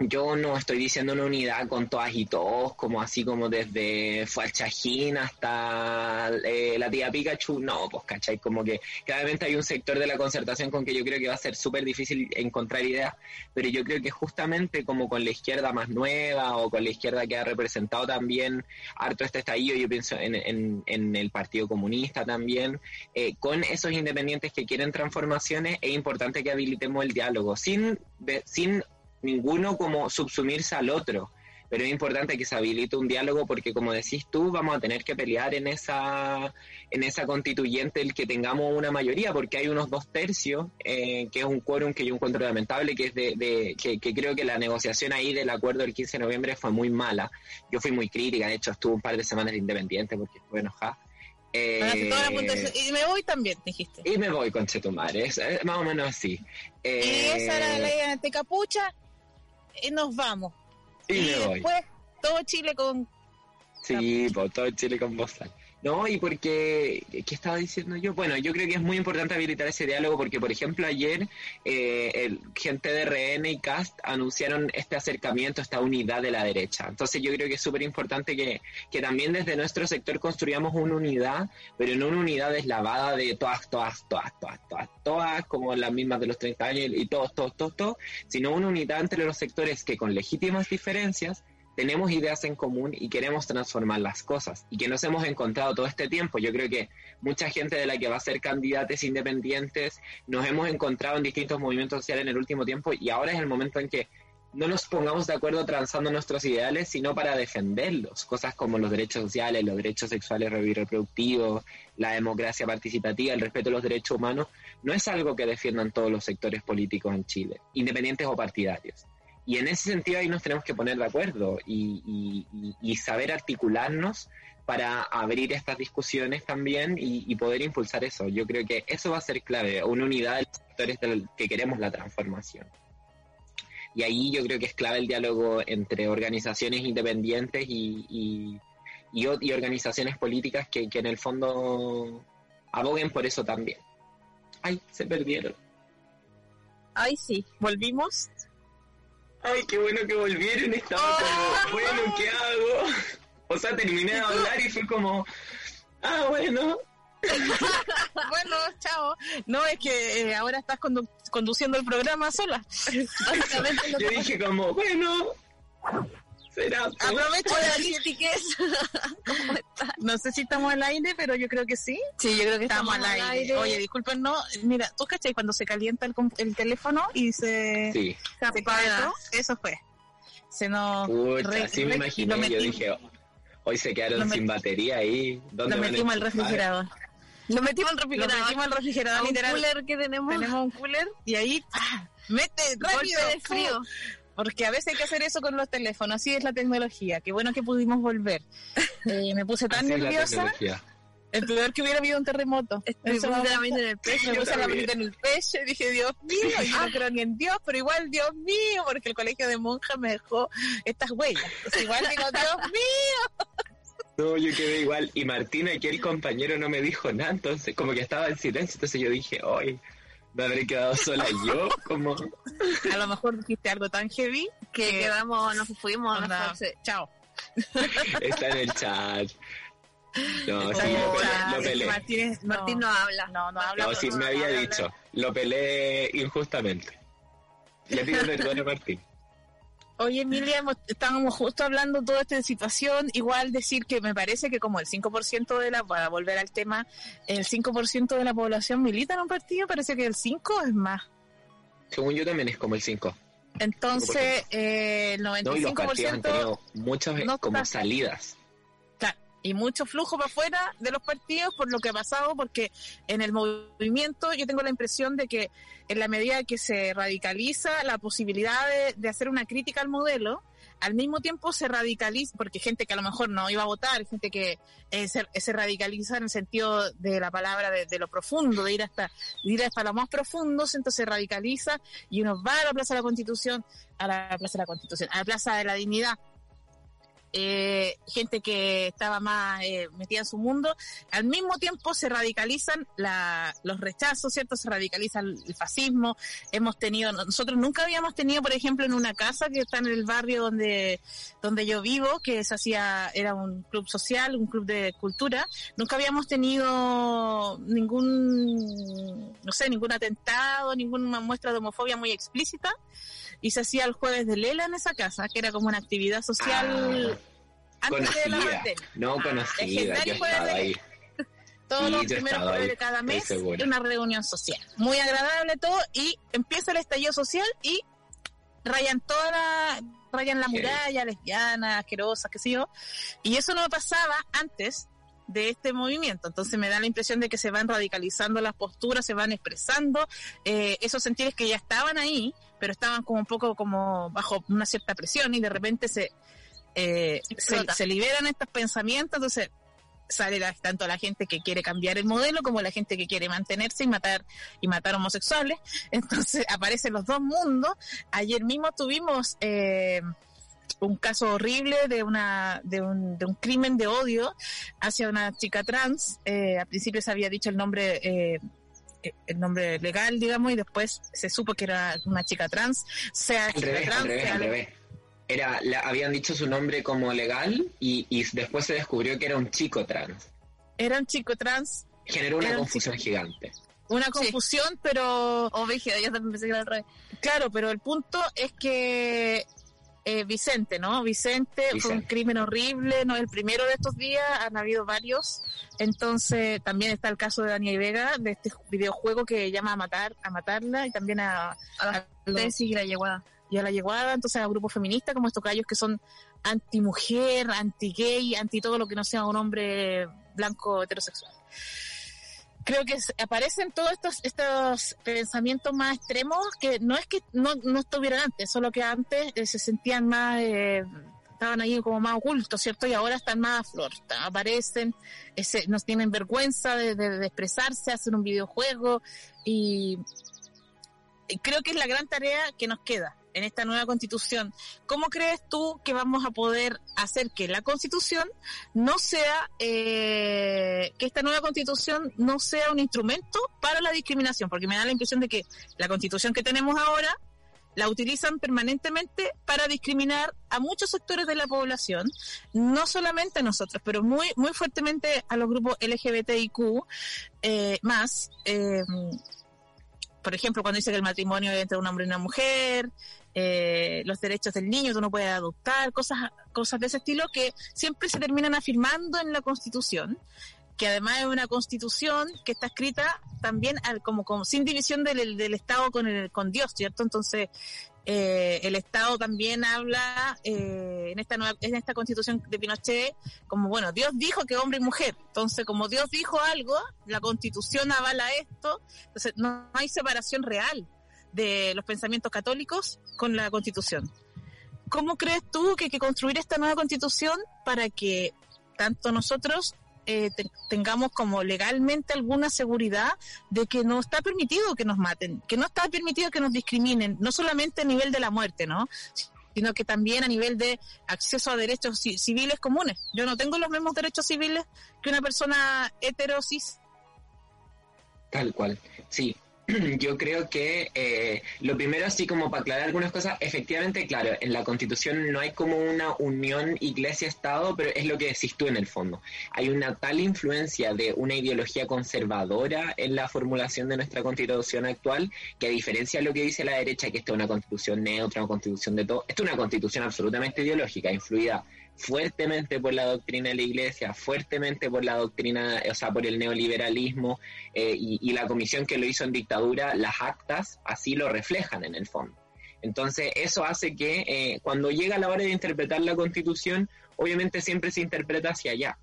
yo no estoy diciendo una unidad con todas y todos, como así como desde Fuachajín hasta eh, la tía Pikachu, no, pues cachai, como que claramente hay un sector de la concertación con que yo creo que va a ser súper difícil encontrar ideas, pero yo creo que justamente como con la izquierda más nueva o con la izquierda que ha representado también harto este estallido, yo pienso en, en, en el Partido Comunista también, eh, con esos independientes que quieren transformaciones, es importante que habilitemos el diálogo, sin, sin ninguno como subsumirse al otro. Pero es importante que se habilite un diálogo porque, como decís tú, vamos a tener que pelear en esa, en esa constituyente el que tengamos una mayoría, porque hay unos dos tercios, eh, que es un quórum que yo encuentro lamentable, que es de, que, creo que la negociación ahí del acuerdo del 15 de noviembre fue muy mala. Yo fui muy crítica, de hecho estuve un par de semanas de independiente porque estuve enojada. Eh, y me voy también, dijiste. Y me voy con Chetumare, es, más o menos así. y esa era la ley de Capucha nos vamos. Y, después todo Chile con... Sí, pues, todo Chile con vos. No, y porque, ¿qué estaba diciendo yo? Bueno, yo creo que es muy importante habilitar ese diálogo porque, por ejemplo, ayer eh, el, gente de RN y CAST anunciaron este acercamiento, esta unidad de la derecha. Entonces yo creo que es súper importante que, que también desde nuestro sector construyamos una unidad, pero no una unidad deslavada de todas, todas, todas, todas, todas, todas, como las mismas de los 30 años y todos, todos, todos, todos, sino una unidad entre los sectores que con legítimas diferencias tenemos ideas en común y queremos transformar las cosas y que nos hemos encontrado todo este tiempo. Yo creo que mucha gente de la que va a ser candidatos independientes nos hemos encontrado en distintos movimientos sociales en el último tiempo y ahora es el momento en que no nos pongamos de acuerdo transando nuestros ideales, sino para defenderlos. Cosas como los derechos sociales, los derechos sexuales y reproductivos, la democracia participativa, el respeto a los derechos humanos, no es algo que defiendan todos los sectores políticos en Chile, independientes o partidarios. Y en ese sentido ahí nos tenemos que poner de acuerdo y, saber articularnos para abrir estas discusiones también y, poder impulsar eso. Yo creo que eso va a ser clave, una unidad de los sectores que queremos la transformación. Y ahí yo creo que es clave el diálogo entre organizaciones independientes y, organizaciones políticas que, que en el fondo aboguen por eso también. Ay, se perdieron. Ay, sí, volvimos. Ay, qué bueno que volvieron. Estaba como, bueno, ¿qué hago? O sea, terminé de hablar y fue como, ah, bueno. bueno, chao. No, es que eh, ahora estás conduciendo el programa sola. Yo dije como, bueno, Aprovecho de decir No sé si estamos al aire, pero yo creo que sí. Sí, yo creo que estamos, al, aire. Oye, disculpen, no. Mira, ¿tú cachai cuando se calienta el, el teléfono y se, sí. se Eso fue. Se nos. así me imaginé. Yo dije, hoy se quedaron sin batería ahí. ¿Dónde lo metimos al refrigerador. Lo metimos al refrigerador. Lo metimos al refrigerador, un cooler que tenemos. Tenemos un cooler y ahí ¡ah! mete rápido de frío. Porque a veces hay que hacer eso con los teléfonos, así es la tecnología. Qué bueno que pudimos volver. Eh, me puse tan nerviosa. El peor que hubiera habido un terremoto. Estoy literalmente en el pecho. me puse la manita en el pecho y dije, Dios mío, yo no creo ni en Dios, pero igual, Dios mío, porque el colegio de monjas me dejó estas huellas. Entonces, igual digo, Dios mío. No, yo quedé igual. Y Martín, aquí el compañero, no me dijo nada. Entonces, como que estaba en silencio. Entonces yo dije, hoy me habré quedado sola yo. Como, A lo mejor dijiste algo tan heavy Que que quedamos, nos fuimos, nos chao. está en el chat. No, sí, lo. Martín, es- Martín no habla. No, no habla. No, sí, me había dicho. Lo peleé injustamente. Le pido perdón a Martín. Oye, Emilia, hemos- estábamos justo hablando toda esta situación. Igual decir que me parece que como el 5% de la, para volver al tema, el 5% de la población milita en un partido, parece que el 5 es más. Según yo también es como el 5. Entonces, eh, el No, y los partidos han 95% tenido muchas no como salidas. Y mucho flujo para afuera de los partidos por lo que ha pasado, porque en el movimiento yo tengo la impresión de que en la medida que se radicaliza la posibilidad de, hacer una crítica al modelo, al mismo tiempo se radicaliza, porque gente que a lo mejor no iba a votar, gente que eh, se, se radicaliza en el sentido de la palabra de, de lo profundo, de ir hasta, de ir hasta lo más profundo, entonces se radicaliza y uno va a la Plaza de la Constitución, a la Plaza de la Constitución, a la Plaza de la Dignidad, eh, gente que estaba más eh, metida en su mundo, al mismo tiempo se radicalizan la, los rechazos, ¿cierto? Se radicaliza el, fascismo. Hemos tenido, nosotros nunca habíamos tenido, por ejemplo, en una casa que está en el barrio donde, donde yo vivo, que se hacía, era un club social, un club de cultura, nunca habíamos tenido ningún, no sé, ningún atentado, ninguna muestra de homofobia muy explícita y se hacía el jueves de Lela en esa casa, que era como una actividad social antes de la Conocida. pandemia. No conocida. legendario Yo estaba de- ahí. Todos Sí, los primeros jueves de cada mes una reunión social. Muy agradable todo y empieza el estallido social y rayan toda la, rayan la muralla, lesbianas, asquerosas, qué sé yo. Y eso no pasaba antes de este movimiento. Entonces me da la impresión de que se van radicalizando las posturas, se van expresando eh, esos sentires que ya estaban ahí, pero estaban como un poco como bajo una cierta presión y de repente se, eh, se, liberan estos pensamientos, entonces sale la- tanto la gente que quiere cambiar el modelo como la gente que quiere mantenerse y matar y matar homosexuales. Entonces aparecen los dos mundos. Ayer mismo tuvimos eh, un caso horrible de una de un, de un crimen de odio hacia una chica trans. Eh, al principio se había dicho el nombre eh, eh, el nombre legal, digamos, y después se supo que era una chica trans, sea Al chica revés, trans, al revés, sea al revés. Era, la- habían dicho su nombre como legal y, y después se descubrió que era un chico trans. era un chico trans, Generó una confusión gigante. una confusión, pero O Brígido, yo también pensé que era al revés. Claro, pero el punto es que eh, Vicente, ¿no? Vicente, fue un crimen horrible, no es el primero de estos días, han habido varios. Entonces, también está el caso de Dani Vega, de este videojuego que llama a matar, a matarla, y también a, A la a tesis y la yeguada. Y a la llegada, entonces a grupos feministas como estos gallos que son anti-mujer, anti-gay, anti todo lo que no sea un hombre blanco heterosexual. Creo que se- aparecen todos estos, estos pensamientos más extremos que no es que no, no estuvieran antes, solo que antes eh, se sentían más, eh, estaban ahí como más ocultos, ¿cierto? Y ahora están más a flor, aparecen, ese, nos tienen vergüenza de, de- de expresarse, hacer un videojuego y creo que es la gran tarea que nos queda en esta nueva constitución. ¿Cómo crees tú que vamos a poder hacer que la constitución no sea, eh, que esta nueva constitución no sea un instrumento para la discriminación? Porque me da la impresión de que la constitución que tenemos ahora la utilizan permanentemente para discriminar a muchos sectores de la población, no solamente a nosotros, pero muy, muy fuertemente a los grupos LGBTIQ eh, más. eh, por ejemplo, cuando dice que el matrimonio entre un hombre y una mujer, eh, los derechos del niño, tú no puedes adoptar, cosas, cosas de ese estilo que siempre se terminan afirmando en la Constitución, que además es una Constitución que está escrita también al, como, como sin división del, del Estado con, el, con Dios, ¿cierto? Entonces, eh, el Estado también habla eh, en esta nueva, en esta Constitución de Pinochet como bueno, Dios dijo que hombre y mujer, entonces como Dios dijo algo, la Constitución avala esto, entonces no hay separación real de los pensamientos católicos con la Constitución. ¿Cómo crees tú que hay que construir esta nueva Constitución para que tanto nosotros eh, te- tengamos como legalmente alguna seguridad de que no está permitido que nos maten, que no está permitido que nos discriminen, no solamente a nivel de la muerte, ¿no? sino que también a nivel de acceso a derechos ci- civiles comunes. Yo no tengo los mismos derechos civiles que una persona heterosis. Tal cual, sí. Yo creo que eh, lo primero, así como para aclarar algunas cosas, efectivamente, claro, en la Constitución no hay como una unión iglesia-estado, pero es lo que decís tú en el fondo. Hay una tal influencia de una ideología conservadora en la formulación de nuestra Constitución actual, que a diferencia de lo que dice la derecha, que esta es una Constitución neutra, una Constitución de todo, esta es una Constitución absolutamente ideológica, influida fuertemente por la doctrina de la iglesia, fuertemente por la doctrina, o sea, por el neoliberalismo eh, y, la comisión que lo hizo en dictadura, las actas así lo reflejan en el fondo. Entonces, eso hace que eh, cuando llega la hora de interpretar la constitución, obviamente siempre se interpreta hacia allá.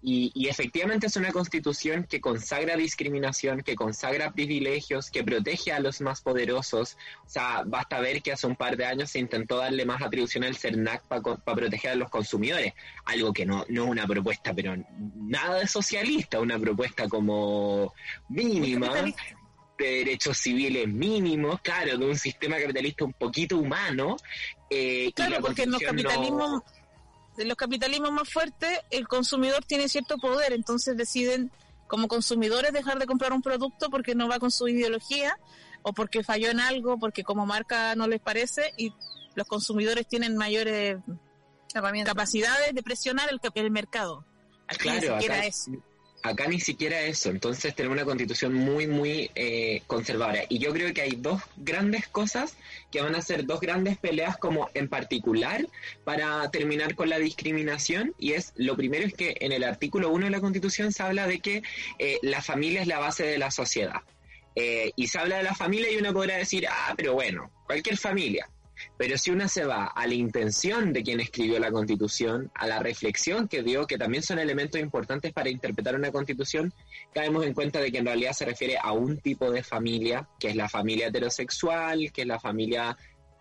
Y, y efectivamente es una constitución que consagra discriminación, que consagra privilegios, que protege a los más poderosos. O sea, basta ver que hace un par de años se intentó darle más atribución al CERNAC para proteger a los consumidores, algo que no, no es una propuesta, pero nada de socialista, una propuesta como mínima de derechos civiles mínimos, claro, de un sistema capitalista un poquito humano. eh, Claro, la porque en los no- capitalismos, los capitalismos más fuertes, el consumidor tiene cierto poder, entonces deciden como consumidores dejar de comprar un producto porque no va con su ideología o porque falló en algo, porque como marca no les parece y los consumidores tienen mayores capacidades de presionar el, cap- el mercado. Aquí Claro, ni siquiera acá, es. Acá ni siquiera eso. Entonces tenemos una constitución muy, muy eh, conservadora. Y yo creo que hay dos grandes cosas que van a ser dos grandes peleas como en particular para terminar con la discriminación. Y es, lo primero es que en el artículo 1 de la constitución se habla de que eh, la familia es la base de la sociedad. Eh, y se habla de la familia y uno podrá decir, ah, pero bueno, cualquier familia. Pero si uno se va a la intención de quien escribió la constitución, a la reflexión que dio, que también son elementos importantes para interpretar una constitución, caemos en cuenta de que en realidad se refiere a un tipo de familia, que es la familia heterosexual, que es la familia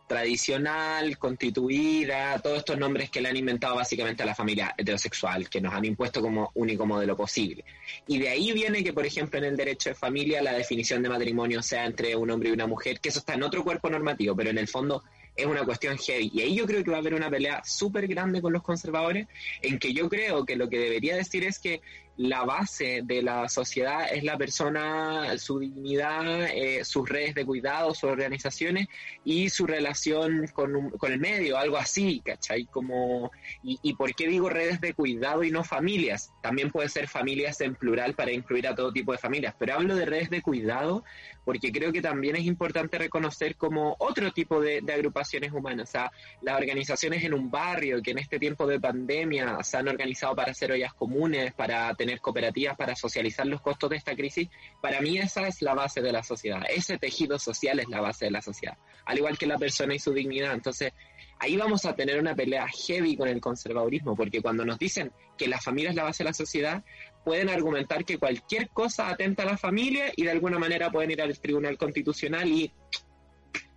tradicional, constituida, todos estos nombres que le han inventado básicamente a la familia heterosexual, que nos han impuesto como único modelo posible. Y de ahí viene que, por ejemplo, en el derecho de familia la definición de matrimonio sea entre un hombre y una mujer, que eso está en otro cuerpo normativo, pero en el fondo es una cuestión heavy. Y ahí yo creo que va a haber una pelea súper grande con los conservadores, en que yo creo que lo que debería decir es que la base de la sociedad es la persona, su dignidad, eh, sus redes de cuidado, sus organizaciones y su relación con, un- con el medio, algo así, ¿cachai? Como, y, ¿Y por qué digo redes de cuidado y no familias? También puede ser familias en plural para incluir a todo tipo de familias, pero hablo de redes de cuidado porque creo que también es importante reconocer como otro tipo de, de agrupaciones humanas, o sea, las organizaciones en un barrio que en este tiempo de pandemia se han organizado para hacer ollas comunes, para tener cooperativas, para socializar los costos de esta crisis, para mí esa es la base de la sociedad, ese tejido social es la base de la sociedad, al igual que la persona y su dignidad, entonces ahí vamos a tener una pelea heavy con el conservadurismo, porque cuando nos dicen que la familia es la base de la sociedad, pueden argumentar que cualquier cosa atenta a la familia y de alguna manera pueden ir al Tribunal Constitucional y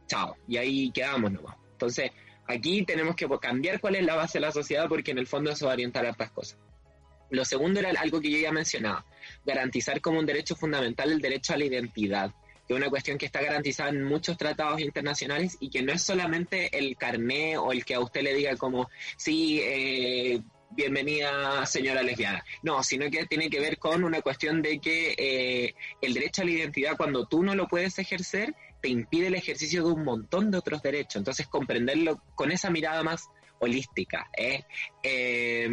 chao, y ahí quedamos nomás. Entonces, aquí tenemos que cambiar cuál es la base de la sociedad porque en el fondo eso va a orientar a otras cosas. Lo segundo era algo que yo ya mencionaba, garantizar como un derecho fundamental el derecho a la identidad, que es una cuestión que está garantizada en muchos tratados internacionales y que no es solamente el carné o el que a usted le diga como, sí, eh, bienvenida señora lesbiana. No, sino que tiene que ver con una cuestión de que eh, el derecho a la identidad, cuando tú no lo puedes ejercer, te impide el ejercicio de un montón de otros derechos. Entonces, comprenderlo con esa mirada más holística. ¿eh? Eh,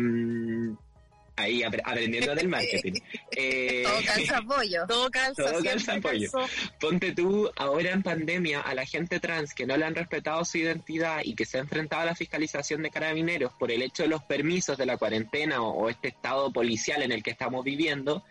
ahí ap- aprendiendo del marketing. Eh, Todo calza apoyo. Todo calza, Todo calza calzó. Ponte tú ahora en pandemia a la gente trans que no le han respetado su identidad y que se ha enfrentado a la fiscalización de carabineros por el hecho de los permisos de la cuarentena o, o este estado policial en el que estamos viviendo,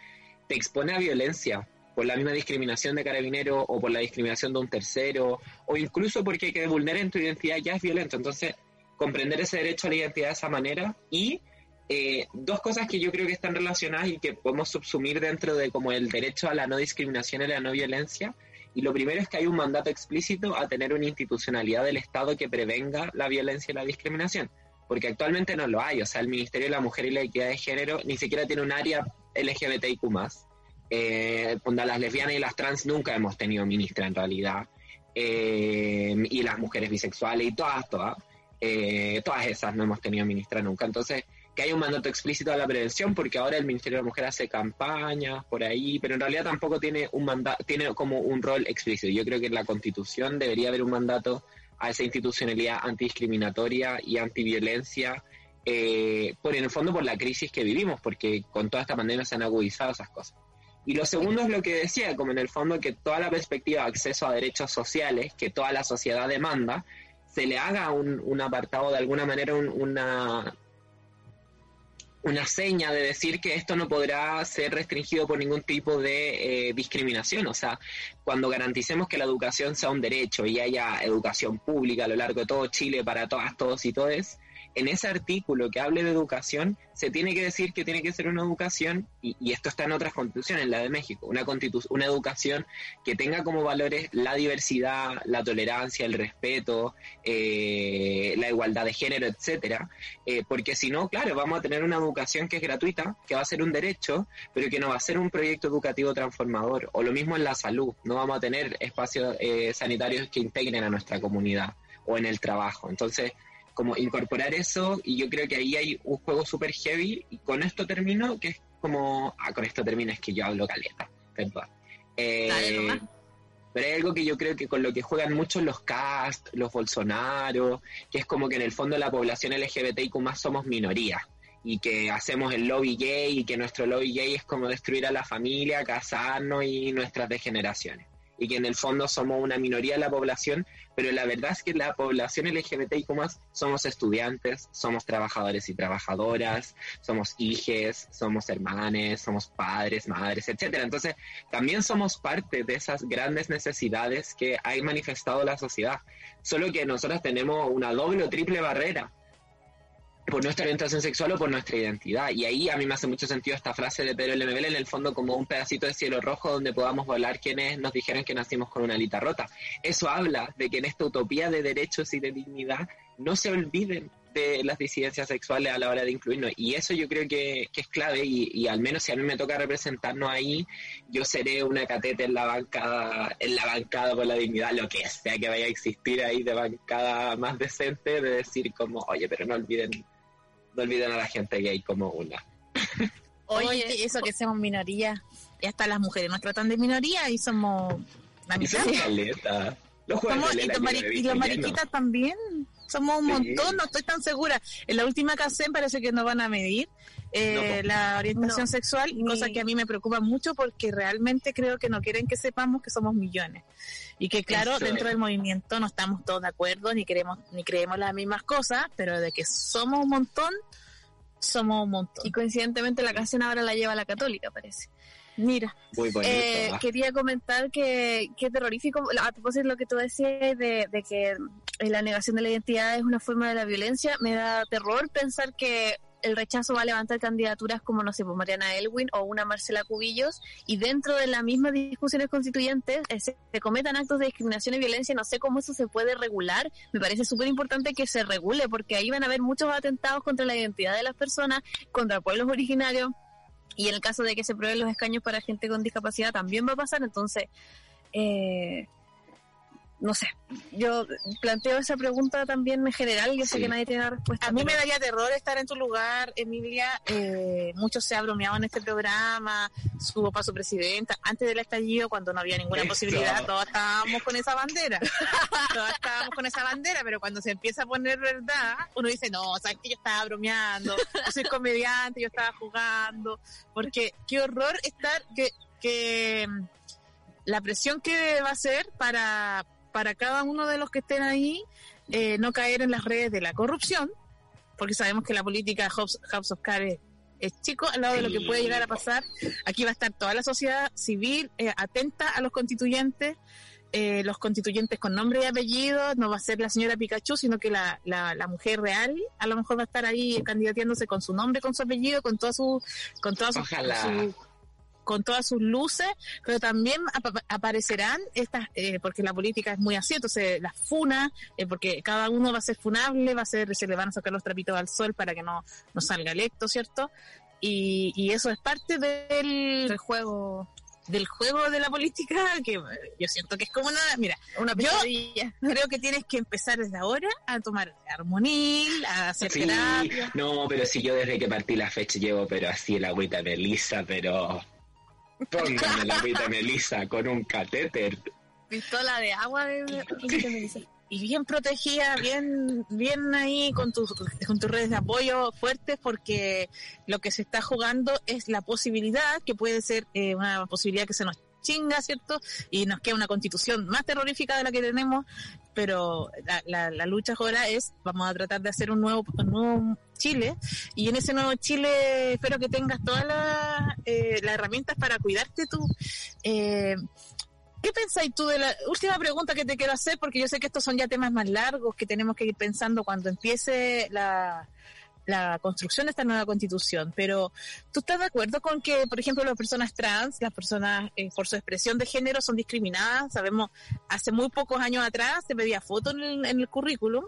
te expone a violencia por la misma discriminación de carabinero o por la discriminación de un tercero o incluso porque que vulneren tu identidad ya es violento. Entonces, comprender ese derecho a la identidad de esa manera y eh, dos cosas que yo creo que están relacionadas y que podemos subsumir dentro de como el derecho a la no discriminación y la no violencia. Y lo primero es que hay un mandato explícito a tener una institucionalidad del Estado que prevenga la violencia y la discriminación. Porque actualmente no lo hay. O sea, el Ministerio de la Mujer y la Equidad de Género ni siquiera tiene un área LGBTIQ+. Eh, las lesbianas y las trans nunca hemos tenido ministra en realidad. Eh, y las mujeres bisexuales y todas, todas. Eh, todas esas no hemos tenido ministra nunca. Entonces, que hay un mandato explícito a la prevención, porque ahora el Ministerio de la Mujer hace campañas por ahí, pero en realidad tampoco tiene un mandato, tiene como un rol explícito. Yo creo que en la Constitución debería haber un mandato a esa institucionalidad antidiscriminatoria y antiviolencia, eh, por en el fondo por la crisis que vivimos, porque con toda esta pandemia se han agudizado esas cosas. Y lo segundo es lo que decía, como en el fondo que toda la perspectiva de acceso a derechos sociales que toda la sociedad demanda, se le haga un, apartado de alguna manera, una, una seña de decir que esto no podrá ser restringido por ningún tipo de eh, discriminación. O sea, cuando garanticemos que la educación sea un derecho y haya educación pública a lo largo de todo Chile para todas, todos y todes, en ese artículo que hable de educación, se tiene que decir que tiene que ser una educación, y, esto está en otras constituciones, la de México, una, una educación que tenga como valores la diversidad, la tolerancia, el respeto, eh, la igualdad de género, etcétera, eh, porque si no, claro, vamos a tener una educación que es gratuita, que va a ser un derecho, pero que no va a ser un proyecto educativo transformador, o lo mismo en la salud, no vamos a tener espacios eh, sanitarios que integren a nuestra comunidad o en el trabajo. Entonces, como incorporar eso y yo creo que ahí hay un juego súper heavy y con esto termino, que es como, ah, con esto termino, es que yo hablo caleta, perdón. Eh, pero hay algo que yo creo que con lo que juegan mucho los cast, los Bolsonaro, que es como que en el fondo la población LGBTIQ más somos minoría y que hacemos el lobby gay y que nuestro lobby gay es como destruir a la familia, casarnos y nuestras degeneraciones y que en el fondo somos una minoría de la población, pero la verdad es que la población LGBTIQ más somos estudiantes, somos trabajadores y trabajadoras, somos hijes, somos hermanes, somos padres, madres, etcétera. Entonces, también somos parte de esas grandes necesidades que ha manifestado la sociedad, solo que nosotros tenemos una doble o triple barrera por nuestra orientación sexual o por nuestra identidad. Y ahí a mí me hace mucho sentido esta frase de Pedro Lemebel en el fondo como un pedacito de cielo rojo donde podamos volar quienes nos dijeron que nacimos con una alita rota. Eso habla de que en esta utopía de derechos y de dignidad no se olviden de las disidencias sexuales a la hora de incluirnos. Y eso yo creo que, es clave y, al menos si a mí me toca representarnos ahí, yo seré una catete en la bancada, en la bancada por la dignidad, lo que sea que vaya a existir ahí de bancada más decente, de decir como, oye, pero no olviden no olviden a la gente gay como una. Oye, eso que somos minoría, y hasta las mujeres nos tratan de minoría y somos la mitad. Los y, los mariquitas también. Somos un montón, no estoy tan segura. En la última CACEN parece que no van a medir eh, la orientación sexual, cosa que a mí me preocupa mucho porque realmente creo que no quieren que sepamos que somos millones. Y que claro, dentro del movimiento no estamos todos de acuerdo, ni queremos, ni creemos las mismas cosas, pero de que somos un montón, somos un montón. Y coincidentemente la canción ahora la lleva la católica, parece. Mira, eh, quería comentar que, que terrorífico, a propósito de lo que tú decías de, de que la negación de la identidad es una forma de la violencia, me da terror pensar que el rechazo va a levantar candidaturas como, no sé, pues Mariana Elwin o una Marcela Cubillos, y dentro de las mismas discusiones constituyentes eh, se, cometan actos de discriminación y violencia, no sé cómo eso se puede regular, me parece súper importante que se regule, porque ahí van a haber muchos atentados contra la identidad de las personas, contra pueblos originarios, y en el caso de que se prueben los escaños para gente con discapacidad también va a pasar, entonces... Eh, no sé, yo planteo esa pregunta también en general, yo sé que nadie tiene la respuesta. A mí me daría terror estar en tu lugar, Emilia. Eh, mucho se ha bromeado en este programa, subo para su presidenta. Antes del estallido, cuando no había ninguna posibilidad, todos estábamos con esa bandera. todos estábamos con esa bandera, pero cuando se empieza a poner verdad, uno dice, no, sabes que yo estaba bromeando, yo soy comediante, yo estaba jugando. Porque qué horror estar, que, que mm, la presión que va a ser para para cada uno de los que estén ahí eh, no caer en las redes de la corrupción, porque sabemos que la política House, of Cards es, chico al lado de lo que puede llegar a pasar. Aquí va a estar toda la sociedad civil eh, atenta a los constituyentes. Eh, los constituyentes con nombre y apellido, no va a ser la señora Pikachu, sino que la, la, mujer real a lo mejor va a estar ahí candidateándose con su nombre, con su apellido, con toda su, con toda su, con todas sus luces, pero también aparecerán estas, eh, porque la política es muy así, entonces las funas, eh, porque cada uno va a ser funable, va a ser, se le van a sacar los trapitos al sol para que no, no salga electo, ¿cierto? y, y eso es parte del, El juego, del juego de la política que yo siento que es como una, mira, una Yo- pesadilla. creo que tienes que empezar desde ahora a tomar armonil, a hacer Sí, terapia. no, pero si yo desde que partí la fecha llevo, pero así el agüita melisa, pero póngame la agüita melisa con un catéter. Pistola de agua de, Melissa. y bien protegida, bien, bien ahí con tus, con tus redes de apoyo fuertes, porque lo que se está jugando es la posibilidad, que puede ser eh, una posibilidad que se nos chinga, ¿cierto? Y nos queda una constitución más terrorífica de la que tenemos, pero la, la, la lucha ahora es, vamos a tratar de hacer un nuevo, Chile, y en ese nuevo Chile espero que tengas todas las, eh, las herramientas para cuidarte tú. Eh, ¿Qué pensáis tú de la última pregunta que te quiero hacer? Porque yo sé que estos son ya temas más largos que tenemos que ir pensando cuando empiece la, la construcción de esta nueva constitución. Pero, ¿tú estás de acuerdo con que, por ejemplo, las personas trans, las personas eh, por su expresión de género son discriminadas? Sabemos, hace muy pocos años atrás se pedía foto en el, en el currículum.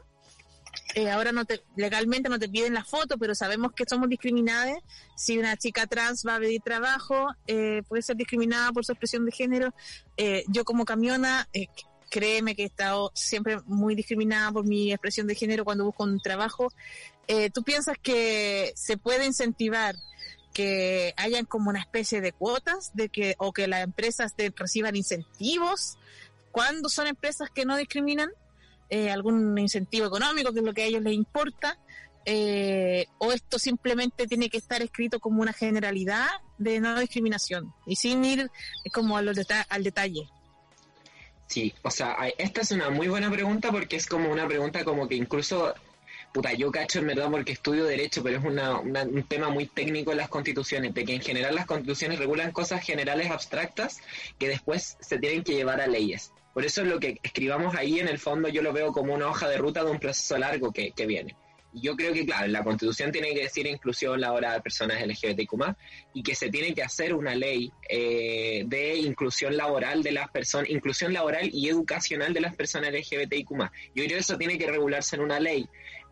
Eh, ahora no te, legalmente no te piden la foto, pero sabemos que somos discriminadas. Si una chica trans va a pedir trabajo, eh, puede ser discriminada por su expresión de género. Eh, yo como camiona, eh, créeme que he estado siempre muy discriminada por mi expresión de género cuando busco un trabajo. Eh, ¿Tú piensas que se puede incentivar que hayan como una especie de cuotas de que o que las empresas reciban incentivos cuando son empresas que no discriminan? Eh, algún incentivo económico, que es lo que a ellos les importa, eh, o esto simplemente tiene que estar escrito como una generalidad de no discriminación y sin ir como al detalle. Sí, o sea, esta es una muy buena pregunta porque es como una pregunta como que incluso, puta, yo cacho en verdad porque estudio derecho, pero es una, un tema muy técnico en las constituciones, de que en general las constituciones regulan cosas generales abstractas que después se tienen que llevar a leyes. Por eso lo que escribamos ahí en el fondo yo lo veo como una hoja de ruta de un proceso largo que, que viene. Yo creo que, claro, la constitución tiene que decir inclusión laboral de personas LGBTQ+, y que se tiene que hacer una ley eh, de inclusión laboral de las personas, inclusión laboral y educacional de las personas LGBTIQ+. Yo creo que eso tiene que regularse en una ley,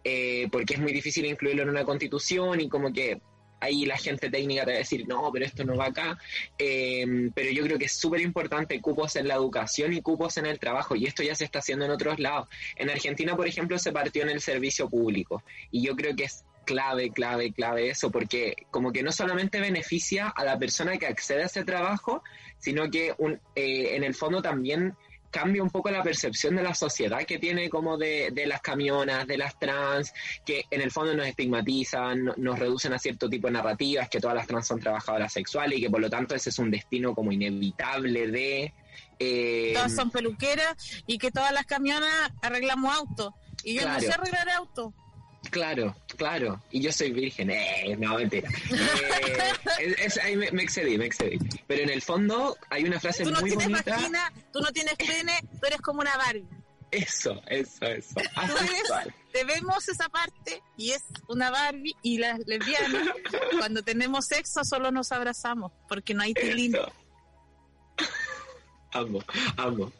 eh, porque es muy difícil incluirlo en una constitución y como que ahí la gente técnica te va a decir, no, pero esto no va acá. Eh, pero yo creo que es súper importante cupos en la educación y cupos en el trabajo, y esto ya se está haciendo en otros lados. En Argentina, por ejemplo, se partió en el servicio público, y yo creo que es clave, clave, clave eso, porque como que no solamente beneficia a la persona que accede a ese trabajo, sino que un, eh, en el fondo también cambia un poco la percepción de la sociedad que tiene como de, de las camionas, de las trans, que en el fondo nos estigmatizan, no- nos reducen a cierto tipo de narrativas, que todas las trans son trabajadoras sexuales y que por lo tanto ese es un destino como inevitable de... eh, Todas son peluqueras y que todas las camionas arreglamos autos. Y yo no Claro. sé arreglar autos. Claro, claro. Y yo soy virgen. Eh, no, mentira. Eh, es- es- ahí me, me excedí, me excedí. Pero en el fondo hay una frase Tú no muy tienes bonita. vagina, tú no tienes pene, tú eres como una Barbie. Eso, eso, eso. Tú eres, te vemos esa parte y es una Barbie y las lesbianas cuando tenemos sexo solo nos abrazamos porque no hay tilín. Amo, amo.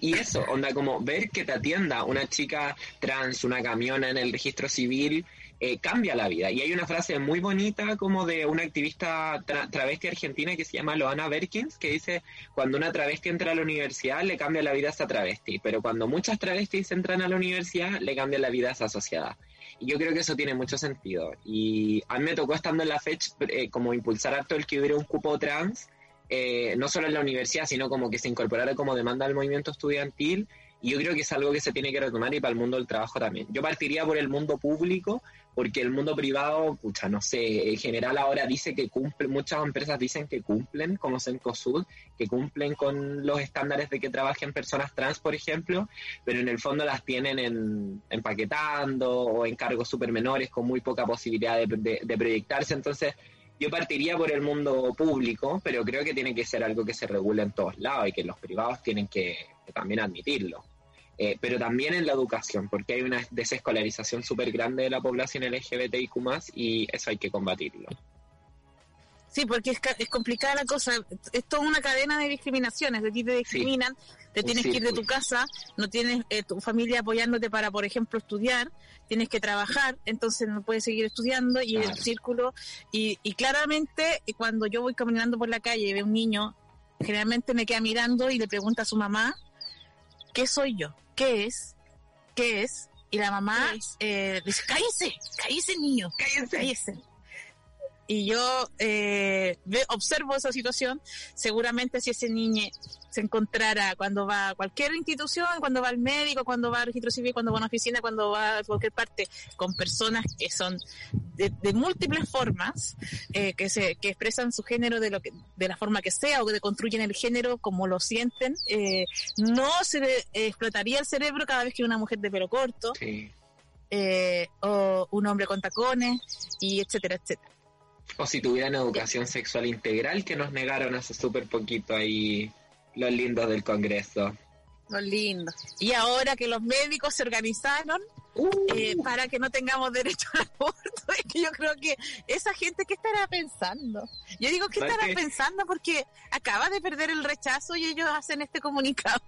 Y eso, onda, como ver que te atienda una chica trans, una camiona en el registro civil, eh, cambia la vida. Y hay una frase muy bonita como de una activista tra- travesti argentina que se llama Loana Berkins, que dice, cuando una travesti entra a la universidad, le cambia la vida a esa travesti, pero cuando muchas travestis entran a la universidad, le cambia la vida a esa sociedad. Y yo creo que eso tiene mucho sentido. Y a mí me tocó estando en la FECH eh, como impulsar harto el que hubiera un cupo trans, eh, no solo en la universidad, sino como que se incorporara como demanda al movimiento estudiantil. Y yo creo que es algo que se tiene que retomar y para el mundo del trabajo también. Yo partiría por el mundo público, porque el mundo privado, pucha, no sé, en general ahora dice que cumple, muchas empresas dicen que cumplen, como Cencosud, que cumplen con los estándares de que trabajen personas trans, por ejemplo, pero en el fondo las tienen en, empaquetando o en cargos súper menores con muy poca posibilidad de proyectarse. Entonces, yo partiría por el mundo público, pero creo que tiene que ser algo que se regule en todos lados y que los privados tienen que, también admitirlo. Eh, pero también en la educación, porque hay una desescolarización súper grande de la población LGBTIQ y eso hay que combatirlo. Sí, porque es, es complicada la cosa. Es toda una cadena de discriminaciones. De ti te discriminan, te tienes que ir de tu casa, no tienes eh, tu familia apoyándote para, por ejemplo, estudiar, tienes que trabajar, entonces no puedes seguir estudiando y el círculo. Y, y claramente, cuando yo voy caminando por la calle y veo un niño, generalmente me queda mirando y le pregunta a su mamá, ¿qué soy yo? ¿Qué es? ¿Qué es? Y la mamá eh, dice, cállese, cállese niño, cállese. cállese y yo eh, observo esa situación, seguramente si ese niño se encontrara cuando va a cualquier institución, cuando va al médico, cuando va al registro civil, cuando va a una oficina, cuando va a cualquier parte, con personas que son de, múltiples formas, eh, que se que expresan su género de lo que de la forma que sea o que construyen el género como lo sienten, eh, no se le explotaría el cerebro cada vez que una mujer de pelo corto. o un hombre con tacones y etcétera, etcétera. O si tuvieran educación sexual integral que nos negaron hace súper poquito ahí los lindos del Congreso. Los lindos. Y ahora que los médicos se organizaron uh. eh, para que no tengamos derecho al aborto, es que yo creo que esa gente, ¿qué estará pensando? Yo digo, ¿qué estará pensando? Porque acaba de perder el rechazo y ellos hacen este comunicado.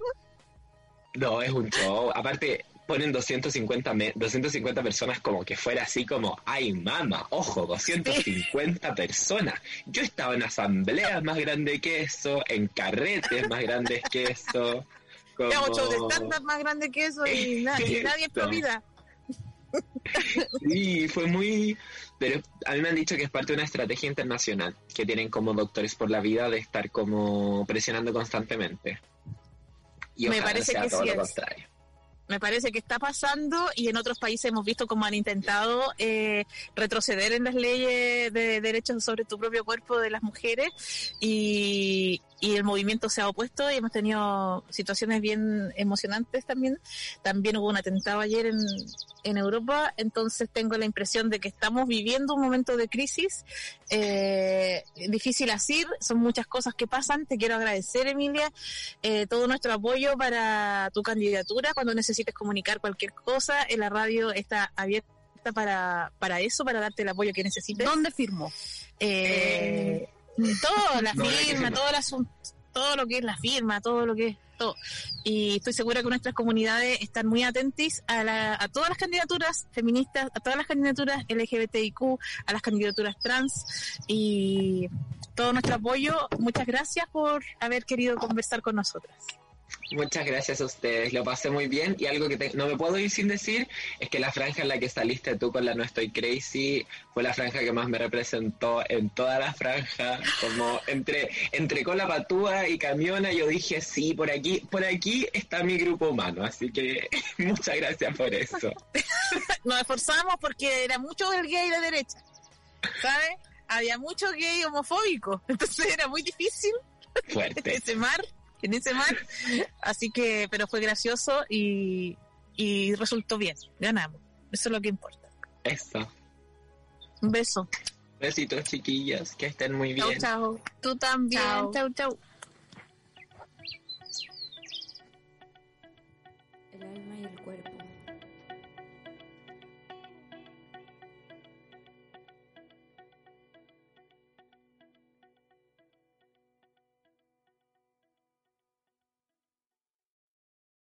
No, es un show. Aparte, ponen 250, 250 personas como que fuera así como, ay mama, ojo, 250 personas. Yo estaba en asambleas más grandes que eso, en carretes más grandes que eso. Como... de más grande que eso y, nadie, nadie es vida. Sí, fue muy... Pero a mí me han dicho que es parte de una estrategia internacional que tienen como doctores por la vida de estar como presionando constantemente. Y me parece que todo lo contrario me parece que está pasando y en otros países hemos visto cómo han intentado eh, retroceder en las leyes de derechos sobre tu propio cuerpo de las mujeres y, y el movimiento se ha opuesto y hemos tenido situaciones bien emocionantes también. También hubo un atentado ayer en, en Europa, entonces tengo la impresión de que estamos viviendo un momento de crisis eh, difícil así, son muchas cosas que pasan. Te quiero agradecer, Emilia, eh, todo nuestro apoyo para tu candidatura. Cuando necesites comunicar cualquier cosa, en la radio está abierta para, para eso, para darte el apoyo que necesites. ¿Dónde firmo? Eh, todo, la firma, todo el asunto, todo lo que es la firma, todo lo que es todo. Y estoy segura que nuestras comunidades están muy atentas a, la, a todas las candidaturas feministas, a todas las candidaturas LGBTIQ, a las candidaturas trans y todo nuestro apoyo. Muchas gracias por haber querido conversar con nosotras. Muchas gracias a ustedes, lo pasé muy bien y algo que no me puedo ir sin decir es que la franja en la que saliste tú con la No Estoy Crazy fue la franja que más me representó en toda la franja, como entre, entre cola patúa y camiona yo dije sí, por aquí, por aquí está mi grupo humano, así que muchas gracias por eso. Nos esforzamos porque era mucho del gay de derecha, ¿sabes? Había mucho gay homofóbico, entonces era muy difícil Fuerte. ese mar en ese mar. Así que, pero fue gracioso y, y resultó bien. Ganamos. Eso es lo que importa. Eso. Un beso. Besitos, chiquillas. Que estén muy bien. Chao, chao. Tú también. Chao, chao. El alma y el cuerpo